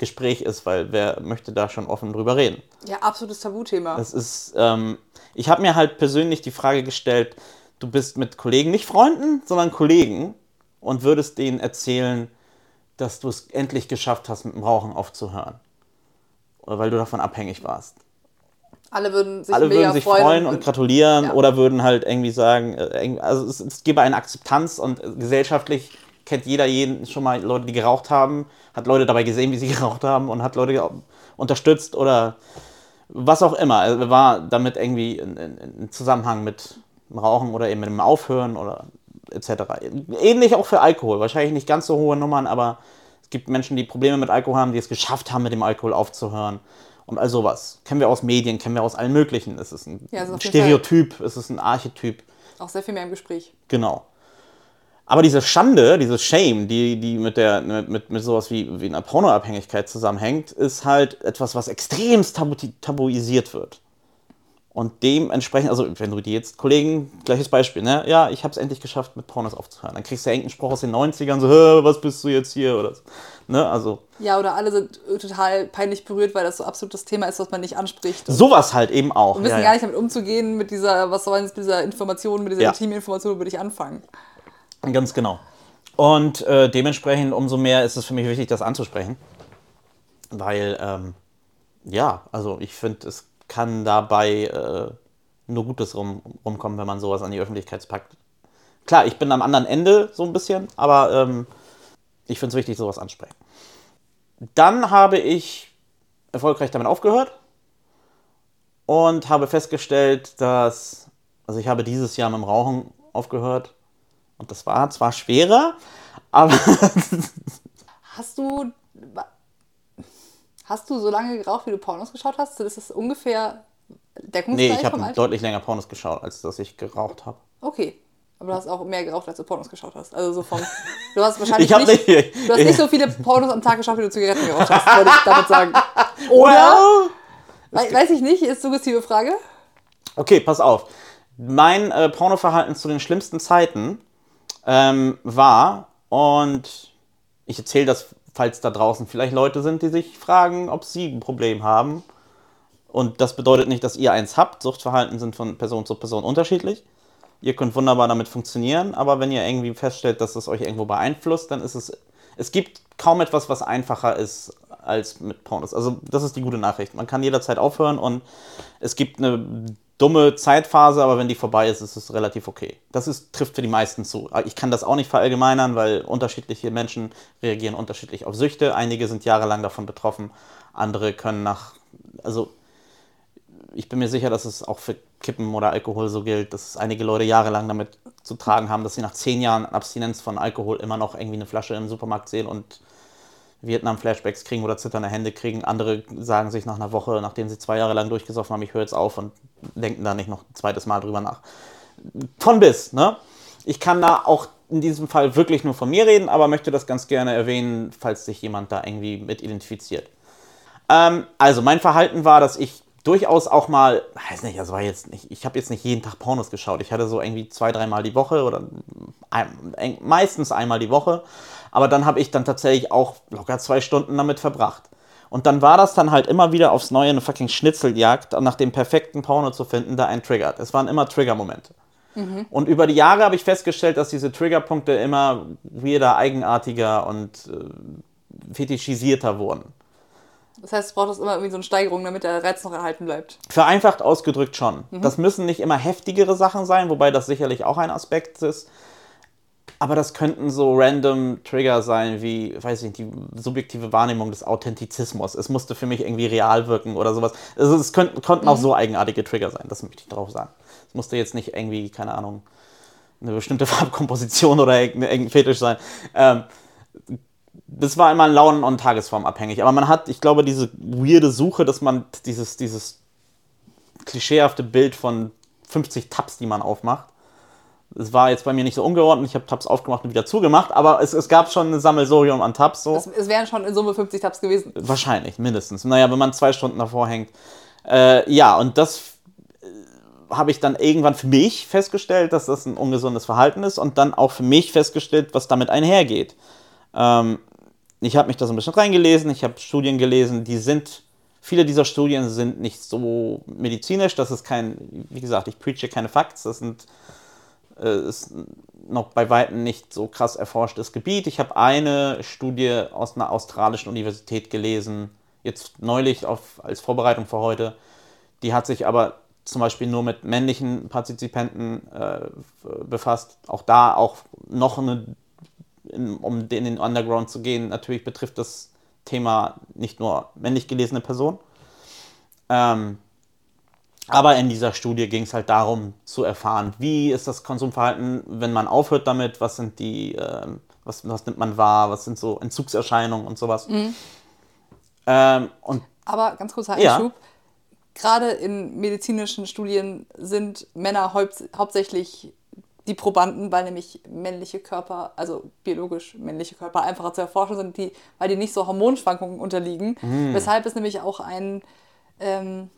Gespräch ist, weil wer möchte da schon offen drüber reden? Ja, absolutes Tabuthema. Das ist, ähm, ich habe mir halt persönlich die Frage gestellt, du bist mit Kollegen, nicht Freunden, sondern Kollegen und würdest denen erzählen, dass du es endlich geschafft hast, mit dem Rauchen aufzuhören. Oder weil du davon abhängig warst. Alle würden sich, alle würden sich freuen, freuen und gratulieren ja. oder würden halt irgendwie sagen, äh, also es, es gäbe eine Akzeptanz und äh, gesellschaftlich kennt jeder jeden schon mal Leute, die geraucht haben, hat Leute dabei gesehen, wie sie *laughs* geraucht haben und hat Leute unterstützt oder was auch immer. Also war damit irgendwie in, in, in Zusammenhang mit dem Rauchen oder eben mit dem Aufhören oder etc. Ähnlich auch für Alkohol. Wahrscheinlich nicht ganz so hohe Nummern, aber es gibt Menschen, die Probleme mit Alkohol haben, die es geschafft haben, mit dem Alkohol aufzuhören. Und all sowas. Kennen wir aus Medien, kennen wir aus allen möglichen. Es ist ein Ja, auf jeden Stereotyp, es ist ein Archetyp. Auch sehr viel mehr im Gespräch. Genau. Aber diese Schande, diese Shame, die, die mit, der, mit, mit, sowas wie, wie einer Pornoabhängigkeit zusammenhängt, ist halt etwas, was extremst tabu tabuisiert wird. Und dementsprechend, also wenn du die jetzt, Kollegen, gleiches Beispiel, ne? Ja, ich habe es endlich geschafft, mit Pornos aufzuhören. Dann kriegst du irgendeinen Spruch aus den 90ern, so, "Hä, was bist du jetzt hier? Oder so. Ne? Also Ja, oder alle sind äh, total peinlich berührt, weil das so absolut das Thema ist, was man nicht anspricht. Sowas halt eben auch. und wissen ja, ja. gar nicht damit umzugehen, mit dieser, was soll jetzt mit dieser Information, mit dieser Ja. intimen Information würde ich anfangen. Ganz genau. Und äh, dementsprechend umso mehr ist es für mich wichtig, das anzusprechen. Weil, ähm, ja, also ich finde, es kann dabei äh, nur Gutes rum, rumkommen, wenn man sowas an die Öffentlichkeit packt. Klar, ich bin am anderen Ende so ein bisschen, aber ähm, ich finde es wichtig, sowas ansprechen. Dann habe ich erfolgreich damit aufgehört und habe festgestellt, dass, also ich habe dieses Jahr mit dem Rauchen aufgehört und das war zwar schwerer, aber *laughs* Hast du. Hast du so lange geraucht, wie du Pornos geschaut hast? Das ist ungefähr nee, deckungsgleich ich vom habe deutlich länger Pornos geschaut, als dass ich geraucht habe. Okay. Aber du hast auch mehr geraucht, als du Pornos geschaut hast. Also so vom. Du hast wahrscheinlich Ich nicht, nicht. Du hast nicht so viele Pornos am Tag geschaut, wie du Zigaretten geraucht hast, wollte ich damit sagen. *laughs* Oder? Well, Wei- Weiß ich nicht, ist suggestive Frage. Okay, pass auf. Mein äh, Pornoverhalten zu den schlimmsten Zeiten ähm, war, und ich erzähle das, falls da draußen vielleicht Leute sind, die sich fragen, ob sie ein Problem haben. Und das bedeutet nicht, dass ihr eins habt. Suchtverhalten sind von Person zu Person unterschiedlich. Ihr könnt wunderbar damit funktionieren, aber wenn ihr irgendwie feststellt, dass es euch irgendwo beeinflusst, dann ist es. Es gibt kaum etwas, was einfacher ist als mit Pornos. Also, das ist die gute Nachricht. Man kann jederzeit aufhören und es gibt eine dumme Zeitphase, aber wenn die vorbei ist, ist es relativ okay. Das ist, trifft für die meisten zu. Ich kann das auch nicht verallgemeinern, weil unterschiedliche Menschen reagieren unterschiedlich auf Süchte. Einige sind jahrelang davon betroffen, andere können nach. Also, ich bin mir sicher, dass es auch für Kippen oder Alkohol so gilt, dass einige Leute jahrelang damit zu tragen haben, dass sie nach zehn Jahren Abstinenz von Alkohol immer noch irgendwie eine Flasche im Supermarkt sehen und Vietnam-Flashbacks kriegen oder zitternde Hände kriegen. Andere sagen sich nach einer Woche, nachdem sie zwei Jahre lang durchgesoffen haben, ich höre jetzt auf und denken da nicht noch ein zweites Mal drüber nach. Von bis, ne? Ich kann da auch in diesem Fall wirklich nur von mir reden, aber möchte das ganz gerne erwähnen, falls sich jemand da irgendwie mit identifiziert. Ähm, also mein Verhalten war, dass ich durchaus auch mal, weiß nicht, also war jetzt nicht, ich habe jetzt nicht jeden Tag Pornos geschaut. Ich hatte so irgendwie zwei, dreimal die Woche oder ein, meistens einmal die Woche. Aber dann habe ich dann tatsächlich auch locker zwei Stunden damit verbracht. Und dann war das dann halt immer wieder aufs Neue eine fucking Schnitzeljagd, nach dem perfekten Porno zu finden, der einen triggert. Es waren immer Trigger-Momente. Und über die Jahre habe ich festgestellt, dass diese Triggerpunkte immer weirder, eigenartiger und äh, fetischisierter wurden. Das heißt, es braucht immer irgendwie so eine Steigerung, damit der Reiz noch erhalten bleibt. Vereinfacht ausgedrückt schon. Das müssen nicht immer heftigere Sachen sein, wobei das sicherlich auch ein Aspekt ist. Aber das könnten so random Trigger sein, wie, weiß ich nicht, die subjektive Wahrnehmung des Authentizismus. Es musste für mich irgendwie real wirken oder sowas. Also es könnten, konnten auch so eigenartige Trigger sein, das möchte ich drauf sagen. Es musste jetzt nicht irgendwie, keine Ahnung, eine bestimmte *laughs* Farbkomposition oder irgendein Fetisch sein. Ähm, das war immer Launen- und Tagesform abhängig. Aber man hat, ich glaube, diese weirde Suche, dass man dieses, dieses klischeehafte Bild von 50 Tabs, die man aufmacht, das war jetzt bei mir nicht so ungeordnet. Ich habe Tabs aufgemacht und wieder zugemacht, aber es, es gab schon ein Sammelsurium an Tabs. So. Es, es wären schon in Summe 50 Tabs gewesen. Wahrscheinlich, mindestens. Naja, wenn man zwei Stunden davor hängt. Äh, ja, und das äh, habe ich dann irgendwann für mich festgestellt, dass das ein ungesundes Verhalten ist und dann auch für mich festgestellt, was damit einhergeht. Ähm, ich habe mich da so ein bisschen reingelesen, ich habe Studien gelesen, die sind, viele dieser Studien sind nicht so medizinisch, das ist kein, wie gesagt, ich preache keine Facts, das sind, äh, ist noch bei Weitem nicht so krass erforschtes Gebiet. Ich habe eine Studie aus einer australischen Universität gelesen, jetzt neulich auf, als Vorbereitung für heute, Die hat sich aber zum Beispiel nur mit männlichen Partizipenten äh, befasst. Auch da auch noch eine, um in den Underground zu gehen, natürlich betrifft das Thema nicht nur männlich gelesene Personen. Ähm, aber in dieser Studie ging es halt darum zu erfahren, wie ist das Konsumverhalten, wenn man aufhört damit, was sind die, äh, was, was nimmt man wahr, was sind so Entzugserscheinungen und sowas. Mhm. Ähm, und aber ganz kurzer Einschub. Ja. Gerade in medizinischen Studien sind Männer haupt, hauptsächlich die Probanden, weil nämlich männliche Körper, also biologisch männliche Körper einfacher zu erforschen sind, die, weil die nicht so Hormonschwankungen unterliegen. Mhm. Weshalb es nämlich auch ein ähm,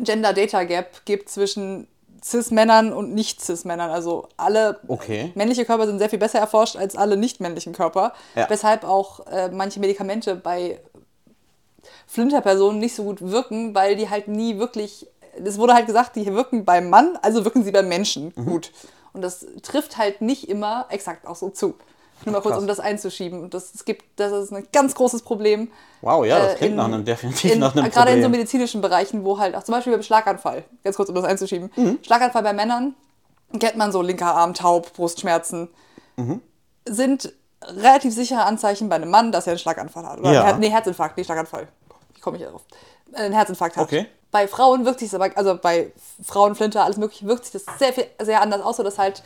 Gender Data Gap gibt zwischen Cis-Männern und Nicht-Cis-Männern. Also alle okay. männliche Körper sind sehr viel besser erforscht als alle nicht-männlichen Körper. Ja. Weshalb auch äh, manche Medikamente bei Flinterpersonen nicht so gut wirken, weil die halt nie wirklich. Es wurde halt gesagt, die wirken beim Mann, also wirken sie beim Menschen mhm. gut. Und das trifft halt nicht immer exakt auch so zu. Nur mal kurz, um das einzuschieben. Und das, es gibt, das ist ein ganz großes Problem. Wow, ja, das äh, klingt in, nach einem, definitiv in, nach einem Gerade Problem. in so medizinischen Bereichen, wo halt, auch zum Beispiel beim Schlaganfall, ganz kurz, um das einzuschieben. Mhm. Schlaganfall bei Männern, kennt man so linker Arm taub, Brustschmerzen, mhm. sind relativ sichere Anzeichen bei einem Mann, dass er einen Schlaganfall hat. Oder ja. Her nee, Herzinfarkt, nicht Schlaganfall. Wie komme ich darauf? Äh, einen Herzinfarkt hat. Okay. Bei Frauen wirkt sich das aber, also bei Frauen, Flinter, alles mögliche, wirkt sich das sehr, viel, sehr anders aus, sodass halt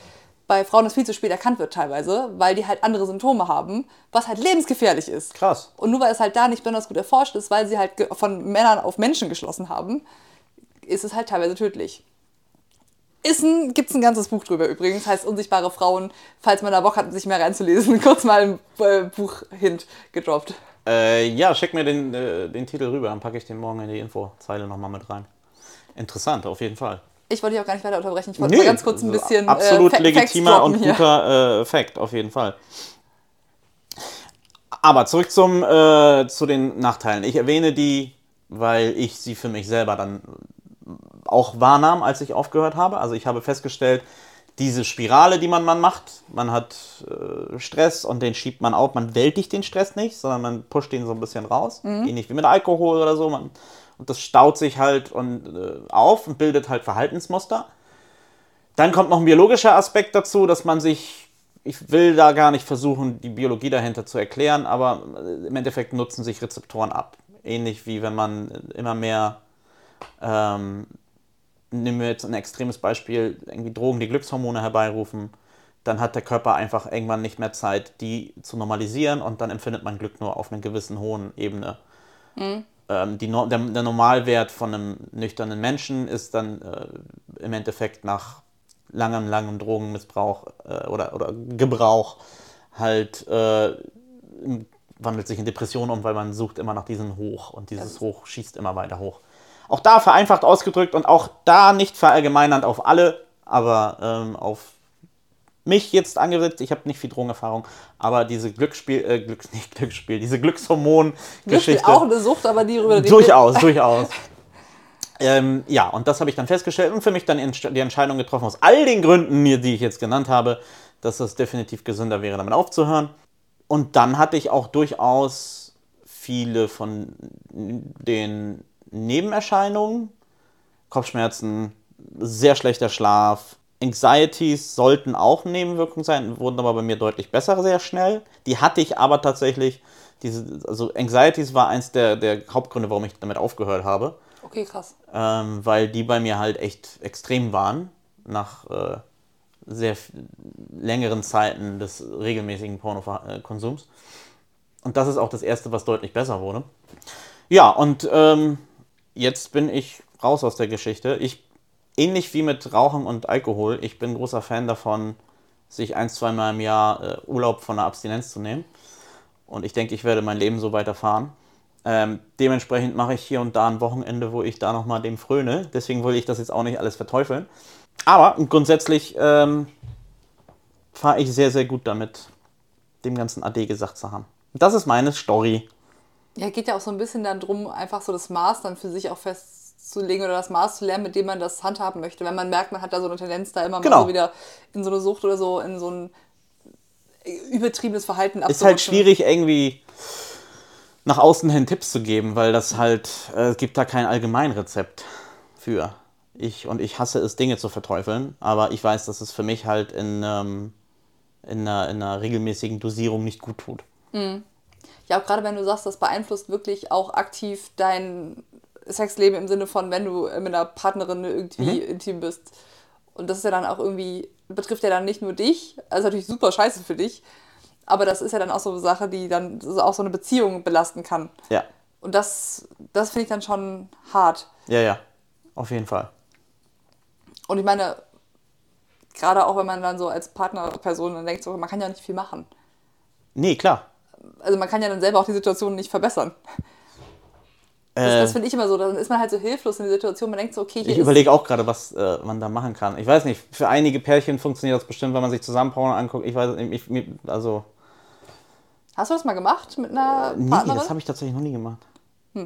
bei Frauen das viel zu spät erkannt wird teilweise, weil die halt andere Symptome haben, was halt lebensgefährlich ist. Krass. Und nur weil es halt da nicht besonders gut erforscht ist, weil sie halt von Männern auf Menschen geschlossen haben, ist es halt teilweise tödlich. Ist gibt es ein ganzes Buch drüber übrigens, heißt Unsichtbare Frauen, falls man da Bock hat, sich mehr reinzulesen, *laughs* kurz mal ein äh, Buch-Hint gedroppt. Äh, ja, schick mir den, äh, den Titel rüber, dann packe ich den morgen in die Infozeile nochmal mit rein. Interessant, auf jeden Fall. Ich wollte dich auch gar nicht weiter unterbrechen. Ich wollte nee, mal ganz kurz ein bisschen. Äh, absolut äh, legitimer und guter äh, Fact, auf jeden Fall. Aber zurück zum, äh, zu den Nachteilen. Ich erwähne die, weil ich sie für mich selber dann auch wahrnahm, als ich aufgehört habe. Also ich habe festgestellt, diese Spirale, die man, man macht, man hat äh, Stress und den schiebt man auf. Man wältigt den Stress nicht, sondern man pusht den so ein bisschen raus. Mhm. Ähnlich wie mit Alkohol oder so. Man und das staut sich halt und, äh, auf und bildet halt Verhaltensmuster. Dann kommt noch ein biologischer Aspekt dazu, dass man sich, ich will da gar nicht versuchen, die Biologie dahinter zu erklären, aber äh, im Endeffekt nutzen sich Rezeptoren ab. Ähnlich wie wenn man immer mehr, ähm, nehmen wir jetzt ein extremes Beispiel, irgendwie Drogen, die Glückshormone herbeirufen, dann hat der Körper einfach irgendwann nicht mehr Zeit, die zu normalisieren und dann empfindet man Glück nur auf einer gewissen hohen Ebene. Mhm ähm, die, der, der, Normalwert von einem nüchternen Menschen ist dann äh, im Endeffekt nach langem, langem Drogenmissbrauch äh, oder, oder Gebrauch halt äh, wandelt sich in Depression um, weil man sucht immer nach diesem Hoch und dieses Hoch schießt immer weiter hoch. Auch da vereinfacht ausgedrückt und auch da nicht verallgemeinernd auf alle, aber ähm, auf mich jetzt angesetzt. Ich habe nicht viel Drogenerfahrung, aber diese Glücksspiel, äh, Glücks, *laughs* nicht Glücksspiel, diese Glückshormon-Geschichte. auch eine Sucht, aber die rüber. Durchaus, durchaus. *laughs* Ähm, ja, und das habe ich dann festgestellt und für mich dann die Entscheidung getroffen, aus all den Gründen, die ich jetzt genannt habe, dass es definitiv gesünder wäre, damit aufzuhören. Und dann hatte ich auch durchaus viele von den Nebenerscheinungen, Kopfschmerzen, sehr schlechter Schlaf, Anxieties sollten auch Nebenwirkungen sein, wurden aber bei mir deutlich besser sehr schnell. Die hatte ich aber tatsächlich, diese, also Anxieties war eins der, der Hauptgründe, warum ich damit aufgehört habe. Okay, krass. Ähm, weil die bei mir halt echt extrem waren, nach äh, sehr längeren Zeiten des regelmäßigen Pornokonsums. Und das ist auch das Erste, was deutlich besser wurde. Ja, und ähm, jetzt bin ich raus aus der Geschichte. Ich ähnlich wie mit Rauchen und Alkohol, ich bin großer Fan davon, sich ein, zweimal im Jahr äh, Urlaub von der Abstinenz zu nehmen. Und ich denke, ich werde mein Leben so weiterfahren. Ähm, dementsprechend mache ich hier und da ein Wochenende, wo ich da nochmal dem fröne. Deswegen will ich das jetzt auch nicht alles verteufeln. Aber grundsätzlich ähm, fahre ich sehr, sehr gut damit, dem ganzen AD gesagt zu haben. Das ist meine Story. Ja, geht ja auch so ein bisschen dann drum, einfach so das Maß dann für sich auch fest festzulegen oder das Maß zu lernen, mit dem man das handhaben möchte. Wenn man merkt, man hat da so eine Tendenz, da immer genau. mal so wieder in so eine Sucht oder so, in so ein übertriebenes Verhalten Ist halt schwierig irgendwie nach außen hin Tipps zu geben, weil das halt, äh, es gibt da kein Allgemeinrezept für. Ich, und ich hasse es, Dinge zu verteufeln, aber ich weiß, dass es für mich halt in, ähm, in, einer, in einer regelmäßigen Dosierung nicht gut tut. Ja, auch gerade wenn du sagst, das beeinflusst wirklich auch aktiv dein Sexleben im Sinne von, wenn du mit einer Partnerin irgendwie intim bist. Und das ist ja dann auch irgendwie, betrifft ja dann nicht nur dich, also natürlich super scheiße für dich, aber das ist ja dann auch so eine Sache, die dann auch so eine Beziehung belasten kann. Ja, Und das, das finde ich dann schon hart. ja, ja, auf jeden Fall. Und ich meine, gerade auch wenn man dann so als Partnerperson dann denkt, so, man kann ja nicht viel machen. Nee, klar. Also man kann ja dann selber auch die Situation nicht verbessern. Das, Äh, das finde ich immer so. Dann ist man halt so hilflos in der Situation. Man denkt so, okay, hier Ich überlege auch gerade, was äh, man da machen kann. Ich weiß nicht, für einige Pärchen funktioniert das bestimmt, wenn man sich zusammen Porno anguckt. Ich weiß nicht, ich, also Hast du das mal gemacht mit einer nee, Partnerin? das habe ich tatsächlich noch nie gemacht.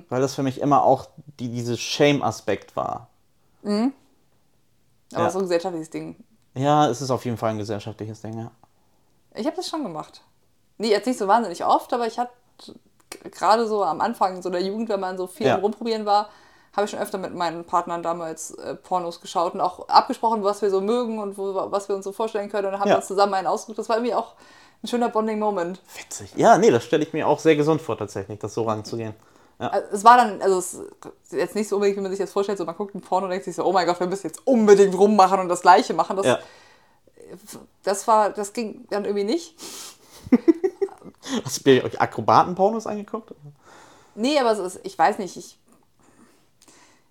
Weil das für mich immer auch die, dieses Shame-Aspekt war. Aber ja. so ein gesellschaftliches Ding. Ja, es ist auf jeden Fall ein gesellschaftliches Ding, ja. Ich habe das schon gemacht. Nee, jetzt nicht so wahnsinnig oft, aber ich hatte g- gerade so am Anfang so der Jugend, wenn man so viel Ja. rumprobieren war, habe ich schon öfter mit meinen Partnern damals äh, Pornos geschaut und auch abgesprochen, was wir so mögen und wo, was wir uns so vorstellen können. Und dann haben Ja. wir uns zusammen einen ausgesucht. Das war irgendwie auch ein schöner Bonding-Moment. Witzig. Ja, nee, das stelle ich mir auch sehr gesund vor, tatsächlich, das so ranzugehen. Also, es war dann, also es ist jetzt nicht so unbedingt, wie man sich das vorstellt, so man guckt ein Porno und denkt sich so, oh mein Gott, wir müssen jetzt unbedingt rummachen und das Gleiche machen. Das, Ja. das war, das ging dann irgendwie nicht. *laughs* *laughs* Hast ihr euch Akrobaten-Pornos angeguckt? Nee, aber es ist, ich weiß nicht, ich,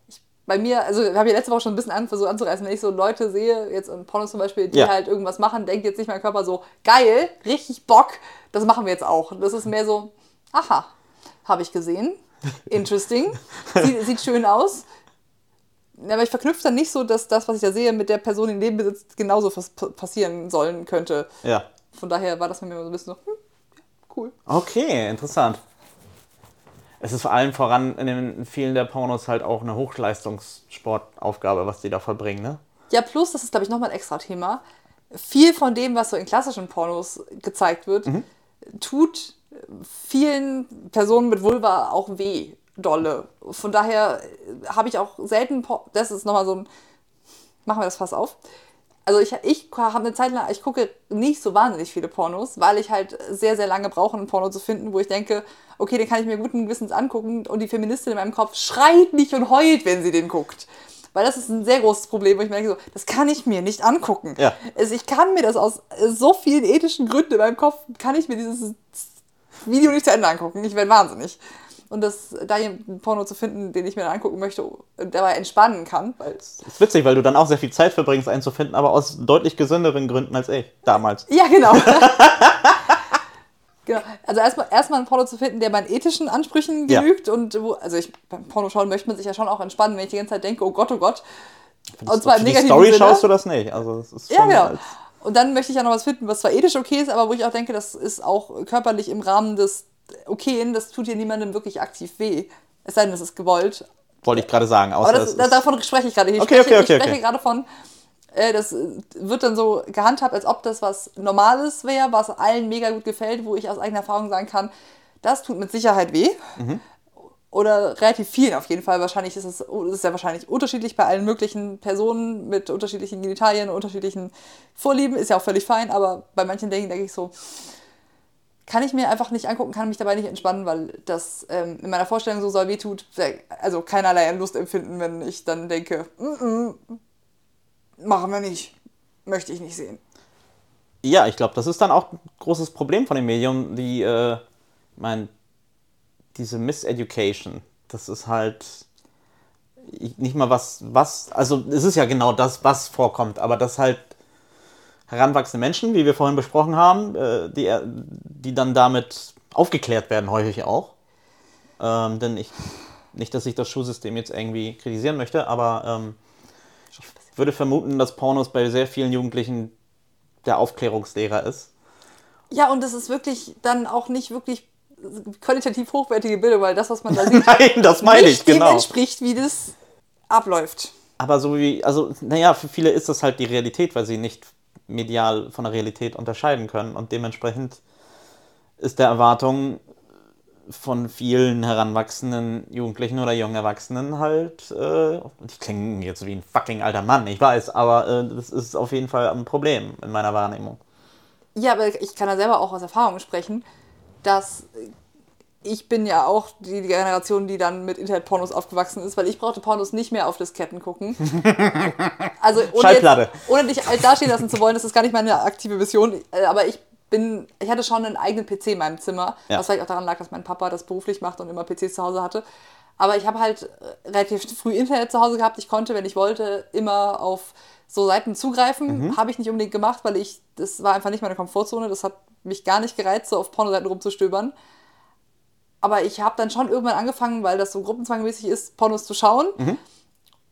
ich bei mir, also haben ja letzte Woche schon ein bisschen an, versucht anzureißen, wenn ich so Leute sehe, jetzt in Pornos zum Beispiel, die Ja. halt irgendwas machen, denkt jetzt nicht mein Körper so, geil, richtig Bock, das machen wir jetzt auch. Das ist mehr so, aha, habe ich gesehen, *laughs* interesting, sieht, sieht schön aus. Aber ich verknüpfe dann nicht so, dass das, was ich da sehe, mit der Person, die neben mir sitzt, genauso passieren sollen könnte. Ja. Von daher war das mir immer so ein bisschen so, hm, cool. Okay, interessant. Es ist vor allem voran in den vielen der Pornos halt auch eine Hochleistungssportaufgabe, was die da vollbringen, ne? Ja, plus, das ist, glaube ich, nochmal ein extra Thema. Viel von dem, was so in klassischen Pornos gezeigt wird, tut vielen Personen mit Vulva auch weh, dolle. Von daher habe ich auch selten, Por das ist nochmal so ein, machen wir das Fass auf. Also ich, ich habe eine Zeit lang, ich gucke nicht so wahnsinnig viele Pornos, weil ich halt sehr, sehr lange brauche, einen Porno zu finden, wo ich denke, okay, den kann ich mir guten Gewissens angucken und die Feministin in meinem Kopf schreit nicht und heult, wenn sie den guckt. Weil das ist ein sehr großes Problem, wo ich mir denke, so, das kann ich mir nicht angucken. Ja. Also ich kann mir das aus so vielen ethischen Gründen in meinem Kopf, kann ich mir dieses Video nicht zu Ende angucken. Ich werde wahnsinnig. Und das, da einen Porno zu finden, den ich mir dann angucken möchte und dabei entspannen kann, weil Das ist witzig, weil du dann auch sehr viel Zeit verbringst, einen zu finden, aber aus deutlich gesünderen Gründen als ich damals. Ja, genau. *laughs* genau. Also erstmal erstmal einen Porno zu finden, der meinen ethischen Ansprüchen Ja. genügt und wo, also ich beim Porno schauen möchte man sich ja schon auch entspannen, wenn ich die ganze Zeit denke, oh Gott, oh Gott. Und zwar im die negativen Story Sinne. schaust du das nicht. Also es ist Ja, schon genau. als- Und dann möchte ich ja noch was finden, was zwar ethisch okay ist, aber wo ich auch denke, das ist auch körperlich im Rahmen des Okayen, das tut hier niemandem wirklich aktiv weh. Es sei denn, es ist gewollt. wollte ich gerade sagen. Außer Aber das, es da, ist, davon spreche ich gerade. Ich Okay, spreche, okay, okay, ich spreche okay. gerade von, äh, das äh, wird dann so gehandhabt, als ob das was Normales wäre, was allen mega gut gefällt, wo ich aus eigener Erfahrung sagen kann, das tut mit Sicherheit weh. Mhm. Oder relativ vielen auf jeden Fall. Wahrscheinlich ist es, es ist ja wahrscheinlich unterschiedlich bei allen möglichen Personen mit unterschiedlichen Genitalien, unterschiedlichen Vorlieben, ist ja auch völlig fein, aber bei manchen Dingen denke ich so, kann ich mir einfach nicht angucken, kann mich dabei nicht entspannen, weil das ähm, in meiner Vorstellung so soll wehtut, also keinerlei Lust empfinden, wenn ich dann denke, mm -mm, machen wir nicht, möchte ich nicht sehen. ja, ich glaube, das ist dann auch ein großes Problem von dem Medium, die, äh, mein, diese Miseducation. Das ist halt ich- nicht mal was, was, also es ist ja genau das, was vorkommt, aber das halt heranwachsende Menschen, wie wir vorhin besprochen haben, äh, die, äh, die dann damit aufgeklärt werden, häufig auch. Ähm, denn ich, nicht, dass ich das Schulsystem jetzt irgendwie kritisieren möchte, aber ähm, ich würde vermuten, dass Pornos bei sehr vielen Jugendlichen der Aufklärungslehrer ist. Ja, und das ist wirklich dann auch nicht wirklich qualitativ hochwertige Bildung, weil das, was man da *laughs* sieht, Nein, das meine ich, nicht dem genau. entspricht, wie das abläuft. Aber so wie, also, naja, für viele ist das halt die Realität, weil sie nicht medial von der Realität unterscheiden können. Und dementsprechend ist der Erwartung, von vielen heranwachsenden Jugendlichen oder jungen Erwachsenen halt, äh, ich klinge jetzt wie ein fucking alter Mann, ich weiß, aber äh, das ist auf jeden Fall ein Problem in meiner Wahrnehmung. Ja, aber ich kann da selber auch aus Erfahrung sprechen, dass ich bin ja auch die Generation, die dann mit Internetpornos aufgewachsen ist, weil ich brauchte Pornos nicht mehr auf Disketten gucken. *laughs* Also ohne, Schallplatte. Jetzt, ohne dich alt dastehen lassen zu wollen, das ist gar nicht meine aktive Vision, äh, aber ich bin, ich hatte schon einen eigenen PC in meinem Zimmer, Ja. was vielleicht auch daran lag, dass mein Papa das beruflich macht und immer PCs zu Hause hatte. Aber ich habe halt äh, relativ früh Internet zu Hause gehabt. Ich konnte, wenn ich wollte, immer auf so Seiten zugreifen. Habe ich nicht unbedingt gemacht, weil ich, das war einfach nicht meine Komfortzone. Das hat mich gar nicht gereizt, so auf Pornoseiten rumzustöbern. Aber ich habe dann schon irgendwann angefangen, weil das so gruppenzwangmäßig ist, Pornos zu schauen.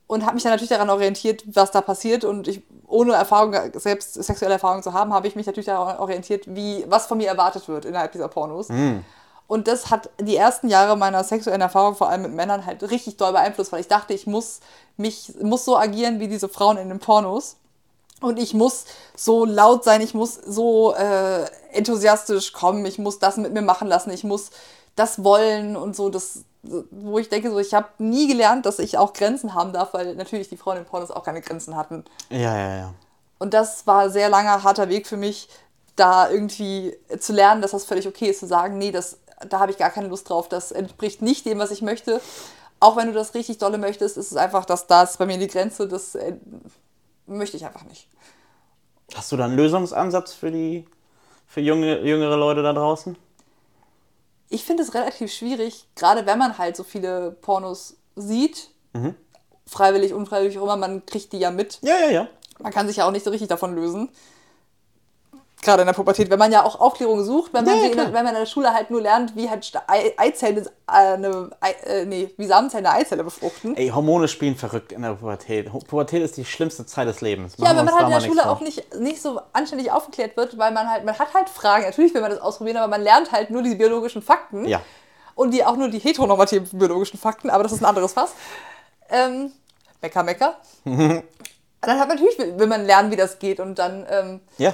Und habe mich dann natürlich daran orientiert, was da passiert. Und ich, ohne Erfahrung, selbst sexuelle Erfahrung zu haben, habe ich mich natürlich daran orientiert, wie, was von mir erwartet wird innerhalb dieser Pornos. Und das hat die ersten Jahre meiner sexuellen Erfahrung, vor allem mit Männern, halt richtig doll beeinflusst, weil ich dachte, ich muss mich, muss so agieren wie diese Frauen in den Pornos. Und ich muss so laut sein, ich muss so äh, enthusiastisch kommen, ich muss das mit mir machen lassen, ich muss das wollen und so, das, wo ich denke, so, ich habe nie gelernt, dass ich auch Grenzen haben darf, weil natürlich die Frauen in Pornos auch keine Grenzen hatten. Ja, ja, ja. Und das war ein sehr langer, harter Weg für mich, da irgendwie zu lernen, dass das völlig okay ist, zu sagen, nee, das, da habe ich gar keine Lust drauf, das entspricht nicht dem, was ich möchte. Auch wenn du das richtig dolle möchtest, ist es einfach, dass das bei mir die Grenze, das äh, möchte ich einfach nicht. Hast du da einen Lösungsansatz für die, für junge, jüngere Leute da draußen? Ich finde es relativ schwierig, gerade wenn man halt so viele Pornos sieht, freiwillig, unfreiwillig, auch immer, man kriegt die ja mit. Ja, ja, ja. Man kann sich ja auch nicht so richtig davon lösen. Gerade in der Pubertät, wenn man ja auch Aufklärung sucht, wenn man, Ja, ja, sie in, wenn man in der Schule halt nur lernt, wie halt Ei- Eizellen, eine, Ei, äh, nee, wie Samenzellen eine Eizelle befruchten. Ey, Hormone spielen verrückt in der Pubertät. Pubertät ist die schlimmste Zeit des Lebens. Ja, Machen wir wenn man halt in der Schule auch nicht, nicht so anständig aufgeklärt wird, weil man halt, man hat halt Fragen, natürlich will man das ausprobieren, aber man lernt halt nur die biologischen Fakten. Ja. Und die auch nur die heteronormativen biologischen Fakten, aber das ist ein anderes Fass. Ähm, Mecker, Mecker. *laughs* dann hat man natürlich, will, will man lernen, wie das geht und dann, ähm, Ja.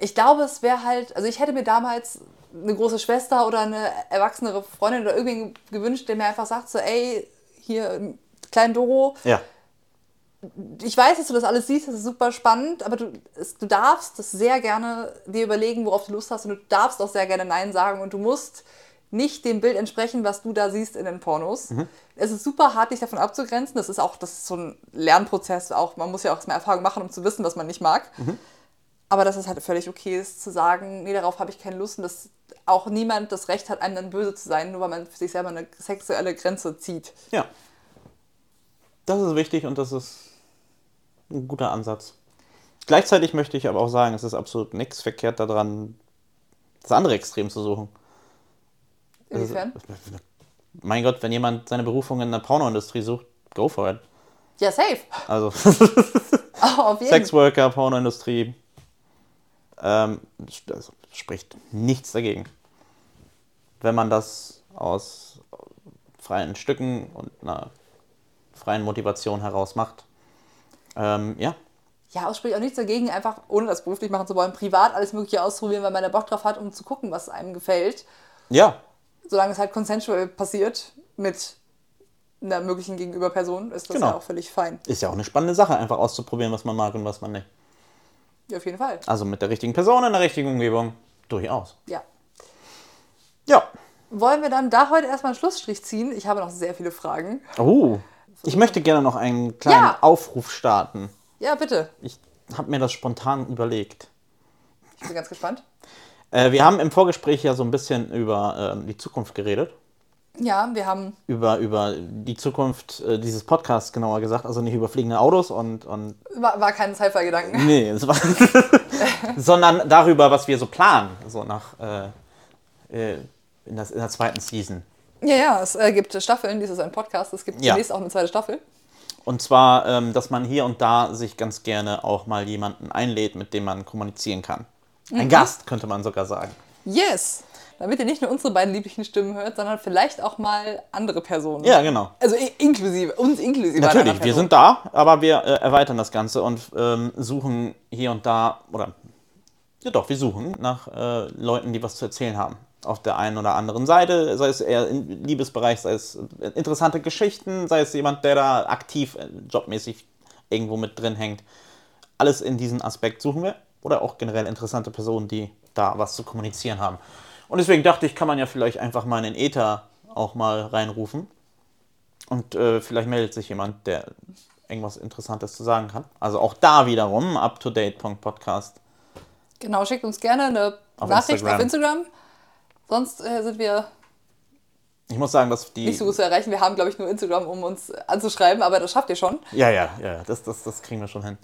Ich glaube, es wäre halt, also ich hätte mir damals eine große Schwester oder eine erwachsenere Freundin oder irgendwen gewünscht, der mir einfach sagt so, ey, hier, klein Doro, Ja. ich weiß, dass du das alles siehst, das ist super spannend, aber du, es, du darfst das sehr gerne dir überlegen, worauf du Lust hast und du darfst auch sehr gerne Nein sagen und du musst nicht dem Bild entsprechen, was du da siehst in den Pornos. Es ist super hart, dich davon abzugrenzen. Das ist auch das ist so ein Lernprozess. Auch, man muss ja auch erstmal Erfahrung machen, um zu wissen, was man nicht mag. Aber dass es halt völlig okay ist, zu sagen, nee, darauf habe ich keine Lust und dass auch niemand das Recht hat, einem dann böse zu sein, nur weil man für sich selber eine sexuelle Grenze zieht. Ja. Das ist wichtig und das ist ein guter Ansatz. Gleichzeitig möchte ich aber auch sagen, es ist absolut nichts verkehrt daran, das andere Extrem zu suchen. Inwiefern? Mein Gott, wenn jemand seine Berufung in der Pornoindustrie sucht, go for it. Ja, safe. Also *laughs* Oh, auf jeden Sexworker, Pornoindustrie, ähm, das spricht nichts dagegen. Wenn man das aus freien Stücken und einer freien Motivation heraus macht. Ähm, ja, Ja, es spricht auch nichts dagegen, einfach ohne das beruflich machen zu wollen, privat alles Mögliche auszuprobieren, weil man da Bock drauf hat, um zu gucken, was einem gefällt. ja, Solange es halt consensual passiert mit einer möglichen Gegenüberperson, ist das Genau. ja auch völlig fein. ist ja auch eine spannende Sache, einfach auszuprobieren, was man mag und was man nicht. Ja, auf jeden Fall. Also mit der richtigen Person in der richtigen Umgebung, durchaus. Ja. Ja. Wollen wir dann da heute erstmal einen Schlussstrich ziehen? Ich habe noch sehr viele Fragen. Oh, ich möchte gerne noch einen kleinen Ja. Aufruf starten. Ja, bitte. Ich habe mir das spontan überlegt. Ich bin ganz gespannt. Äh, wir haben im Vorgespräch ja so ein bisschen über ähm, die Zukunft geredet. Ja, wir haben. Über, über die Zukunft äh, dieses Podcasts genauer gesagt. Also nicht über fliegende Autos und, und War, war kein Sci-Fi-Gedanken. nee, es war *laughs* sondern darüber, was wir so planen. So nach äh, äh, in, das, in der zweiten Season. Ja, ja, es äh, gibt Staffeln. Dies ist ein Podcast. Es gibt Ja. demnächst auch eine zweite Staffel. Und zwar, ähm, dass man hier und da sich ganz gerne auch mal jemanden einlädt, mit dem man kommunizieren kann. Ein Gast, könnte man sogar sagen. Yes! Damit ihr nicht nur unsere beiden lieblichen Stimmen hört, sondern vielleicht auch mal andere Personen. Ja, genau. Also inklusive, uns inklusive. Natürlich, wir sind da, aber wir äh, erweitern das Ganze und ähm, suchen hier und da, oder ja doch, wir suchen nach äh, Leuten, die was zu erzählen haben. auf der einen oder anderen Seite, sei es eher im Liebesbereich, sei es interessante Geschichten, sei es jemand, der da aktiv äh, jobmäßig irgendwo mit drin hängt. Alles in diesen Aspekt suchen wir. Oder auch generell interessante Personen, die da was zu kommunizieren haben. Und deswegen dachte ich, kann man ja vielleicht einfach mal in den Äther auch mal reinrufen. Und äh, vielleicht meldet sich jemand, der irgendwas Interessantes zu sagen kann. Also auch da wiederum, up-to-date.podcast. Genau, schickt uns gerne eine Auf Nachricht Instagram. auf Instagram. Sonst äh, sind wir Ich muss sagen, dass die. nicht so gut zu erreichen. Wir haben, glaube ich, nur Instagram, um uns anzuschreiben, aber das schafft ihr schon. Ja, ja, ja, das, das, das kriegen wir schon hin.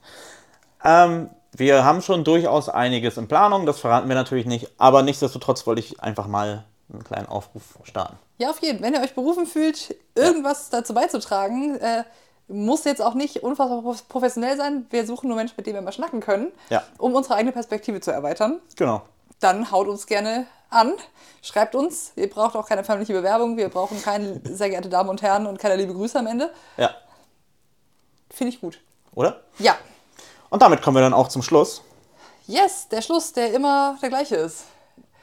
Ähm, wir haben schon durchaus einiges in Planung, das verraten wir natürlich nicht, aber nichtsdestotrotz wollte ich einfach mal einen kleinen Aufruf starten. Ja, auf jeden. Wenn ihr euch berufen fühlt, irgendwas dazu beizutragen, äh, muss jetzt auch nicht unfassbar prof- professionell sein. Wir suchen nur Menschen, mit denen wir mal schnacken können, Ja. um unsere eigene Perspektive zu erweitern. Genau. Dann haut uns gerne an, schreibt uns. Ihr braucht auch keine förmliche Bewerbung. Wir brauchen keine sehr geehrte Damen und Herren und keine liebe Grüße am Ende. Ja. Finde ich gut. Oder? Ja. Und damit kommen wir dann auch zum Schluss. Yes, der Schluss, der immer der gleiche ist.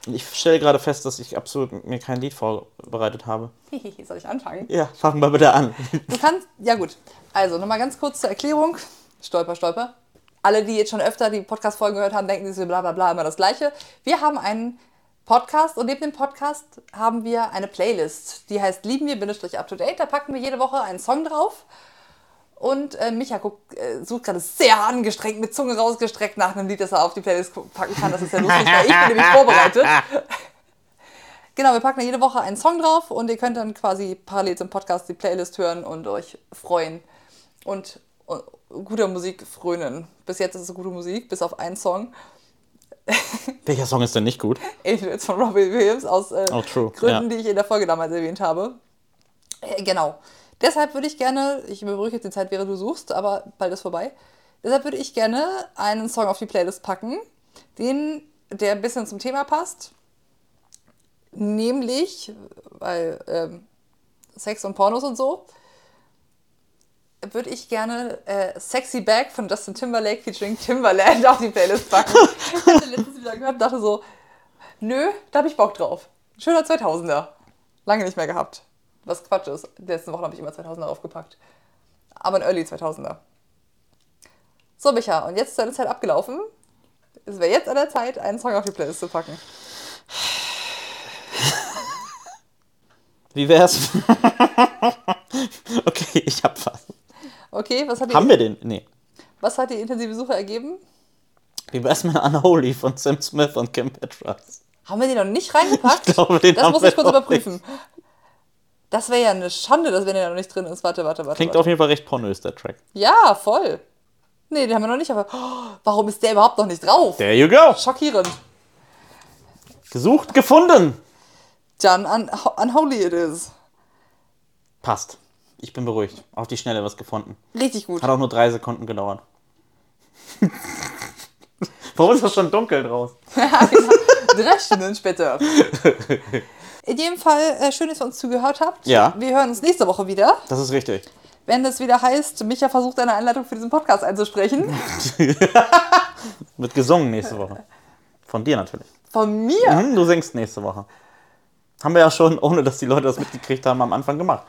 Ich stelle gerade fest, dass ich absolut mir kein Lied vorbereitet habe. *laughs* Soll ich anfangen? Ja, fangen wir bitte an. Du kannst, ja gut. Also nochmal ganz kurz zur Erklärung. Stolper, stolper. Alle, die jetzt schon öfter die Podcast-Folgen gehört haben, denken sich so bla bla bla immer das Gleiche. Wir haben einen Podcast und neben dem Podcast haben wir eine Playlist, die heißt Lieben wir Bindestrich Up to Date. Da packen wir jede Woche einen Song drauf. Und äh, Micha guckt, äh, sucht gerade sehr angestrengt mit Zunge rausgestreckt nach einem Lied, das er auf die Playlist packen kann. Das ist ja lustig, weil ich bin nämlich vorbereitet. *laughs* Genau, wir packen jede Woche einen Song drauf und ihr könnt dann quasi parallel zum Podcast die Playlist hören und euch freuen und, und guter Musik frönen. Bis jetzt ist es gute Musik, bis auf einen Song. *laughs* Welcher Song ist denn nicht gut? Angels von Robbie Williams aus äh, Oh, Gründen, ja. die ich in der Folge damals erwähnt habe. Äh, genau. Deshalb würde ich gerne, ich überbrücke jetzt die Zeit, während du suchst, aber bald ist vorbei. Deshalb würde ich gerne einen Song auf die Playlist packen, den, der ein bisschen zum Thema passt. Nämlich, weil ähm, Sex und Pornos und so, würde ich gerne äh, Sexy Back von Justin Timberlake featuring Timberland auf die Playlist packen. ich hatte letztens wieder gehört und dachte so, nö, da habe ich Bock drauf. Schöner 2000er. Lange nicht mehr gehabt. Was Quatsch ist. Die letzten Wochen habe ich immer 2000er aufgepackt. Aber ein Early 2000er. So, Micha, und jetzt ist deine Zeit abgelaufen. Es wäre jetzt an der Zeit, einen Song auf die Playlist zu packen. Wie wär's? *laughs* okay, ich hab was. Okay, was hat, die, Haben wir den? Nee. was hat die intensive Suche ergeben? Wie wär's mit Unholy von Sam Smith und Kim Petras? Haben wir den noch nicht reingepackt? *laughs* Ich glaube, den das haben muss wir ich kurz überprüfen. Das wäre ja eine Schande, dass wenn der noch nicht drin ist. Warte, warte, warte. Klingt warte. auf jeden Fall recht pornös, der Track. Ja, voll. Nee, den haben wir noch nicht, aber oh, warum ist der überhaupt noch nicht drauf? There you go. Schockierend. Gesucht, gefunden. Dann un unholy it is. Passt. Ich bin beruhigt. Auf die Schnelle was gefunden. Richtig gut. Hat auch nur drei Sekunden gedauert. *laughs* Warum ist das schon dunkel draußen? *laughs* Drei Stunden später. *laughs* In jedem Fall, äh, schön, dass ihr uns zugehört habt. Ja. Wir hören uns nächste Woche wieder, Das ist richtig. wenn es wieder heißt, Micha versucht eine Einleitung für diesen Podcast einzusprechen. *laughs* Wird gesungen nächste Woche. Von dir natürlich. Von mir. Mhm, du singst nächste Woche. Haben wir ja schon, ohne dass die Leute das mitgekriegt haben, am Anfang gemacht.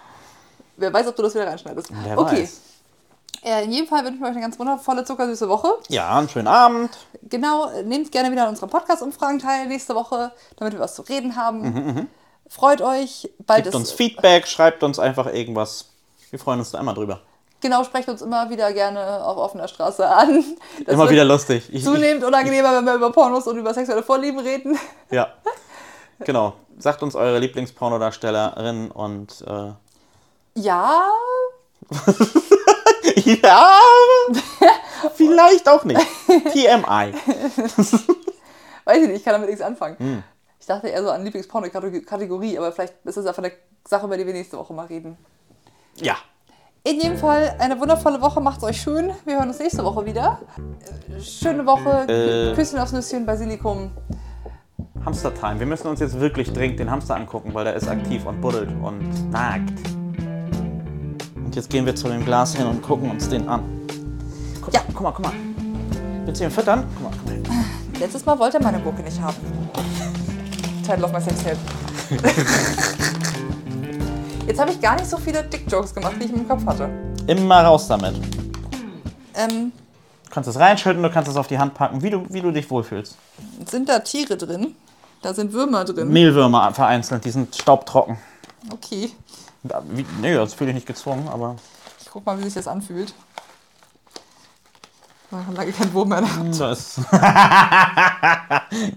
Wer weiß, ob du das wieder reinschneidest. Wer okay. weiß. Äh, in jedem Fall wünsche ich euch eine ganz wundervolle, zuckersüße Woche. Ja, einen schönen Abend. Genau, nehmt gerne wieder an unseren Podcast-Umfragen teil nächste Woche, damit wir was zu reden haben. Mhm, Freut euch. Bald Gebt uns Feedback, schreibt uns einfach irgendwas. Wir freuen uns da immer drüber. Genau, sprecht uns immer wieder gerne auf offener Straße an. Das Immer wieder lustig. Ich, ich, Zunehmend unangenehmer, wenn wir über Pornos und über sexuelle Vorlieben reden. *laughs* ja. Genau. Sagt uns eure Lieblingspornodarstellerin und äh, Ja, *laughs* ja, *laughs* vielleicht auch nicht. TMI. weiß ich nicht, ich kann damit nichts anfangen. Hm. Ich dachte eher so an Lieblingsporno-Kategorie, aber vielleicht ist das einfach eine Sache, über die wir nächste Woche mal reden. Ja. In jedem Fall eine wundervolle Woche, macht's euch schön. Wir hören uns nächste Woche wieder. Schöne Woche, Äh. Küsschen aufs Nüsschen, Basilikum. Hamster Time. Wir müssen uns jetzt wirklich dringend den Hamster angucken, weil der ist aktiv und buddelt und nagt. Und jetzt gehen wir zu dem Glas hin und gucken uns den an. Guck, Ja. Guck mal, guck mal. Willst du ihn füttern? Guck mal, guck mal. Letztes Mal wollte er meine Gurke nicht haben. Title of my sex tape. Jetzt habe ich gar nicht so viele Dick-Jokes gemacht, wie ich im Kopf hatte. Immer raus damit. Ähm, Du kannst es reinschütten, du kannst es auf die Hand packen, wie du, wie du dich wohlfühlst. sind da Tiere drin? Da sind Würmer drin. Mehlwürmer vereinzelt, die sind staubtrocken. Okay. Wie, nee, das fühle ich nicht gezwungen, aber Ich guck mal, wie sich das anfühlt. Ich habe lange keinen Wurm mehr. Hand. das *laughs* *laughs*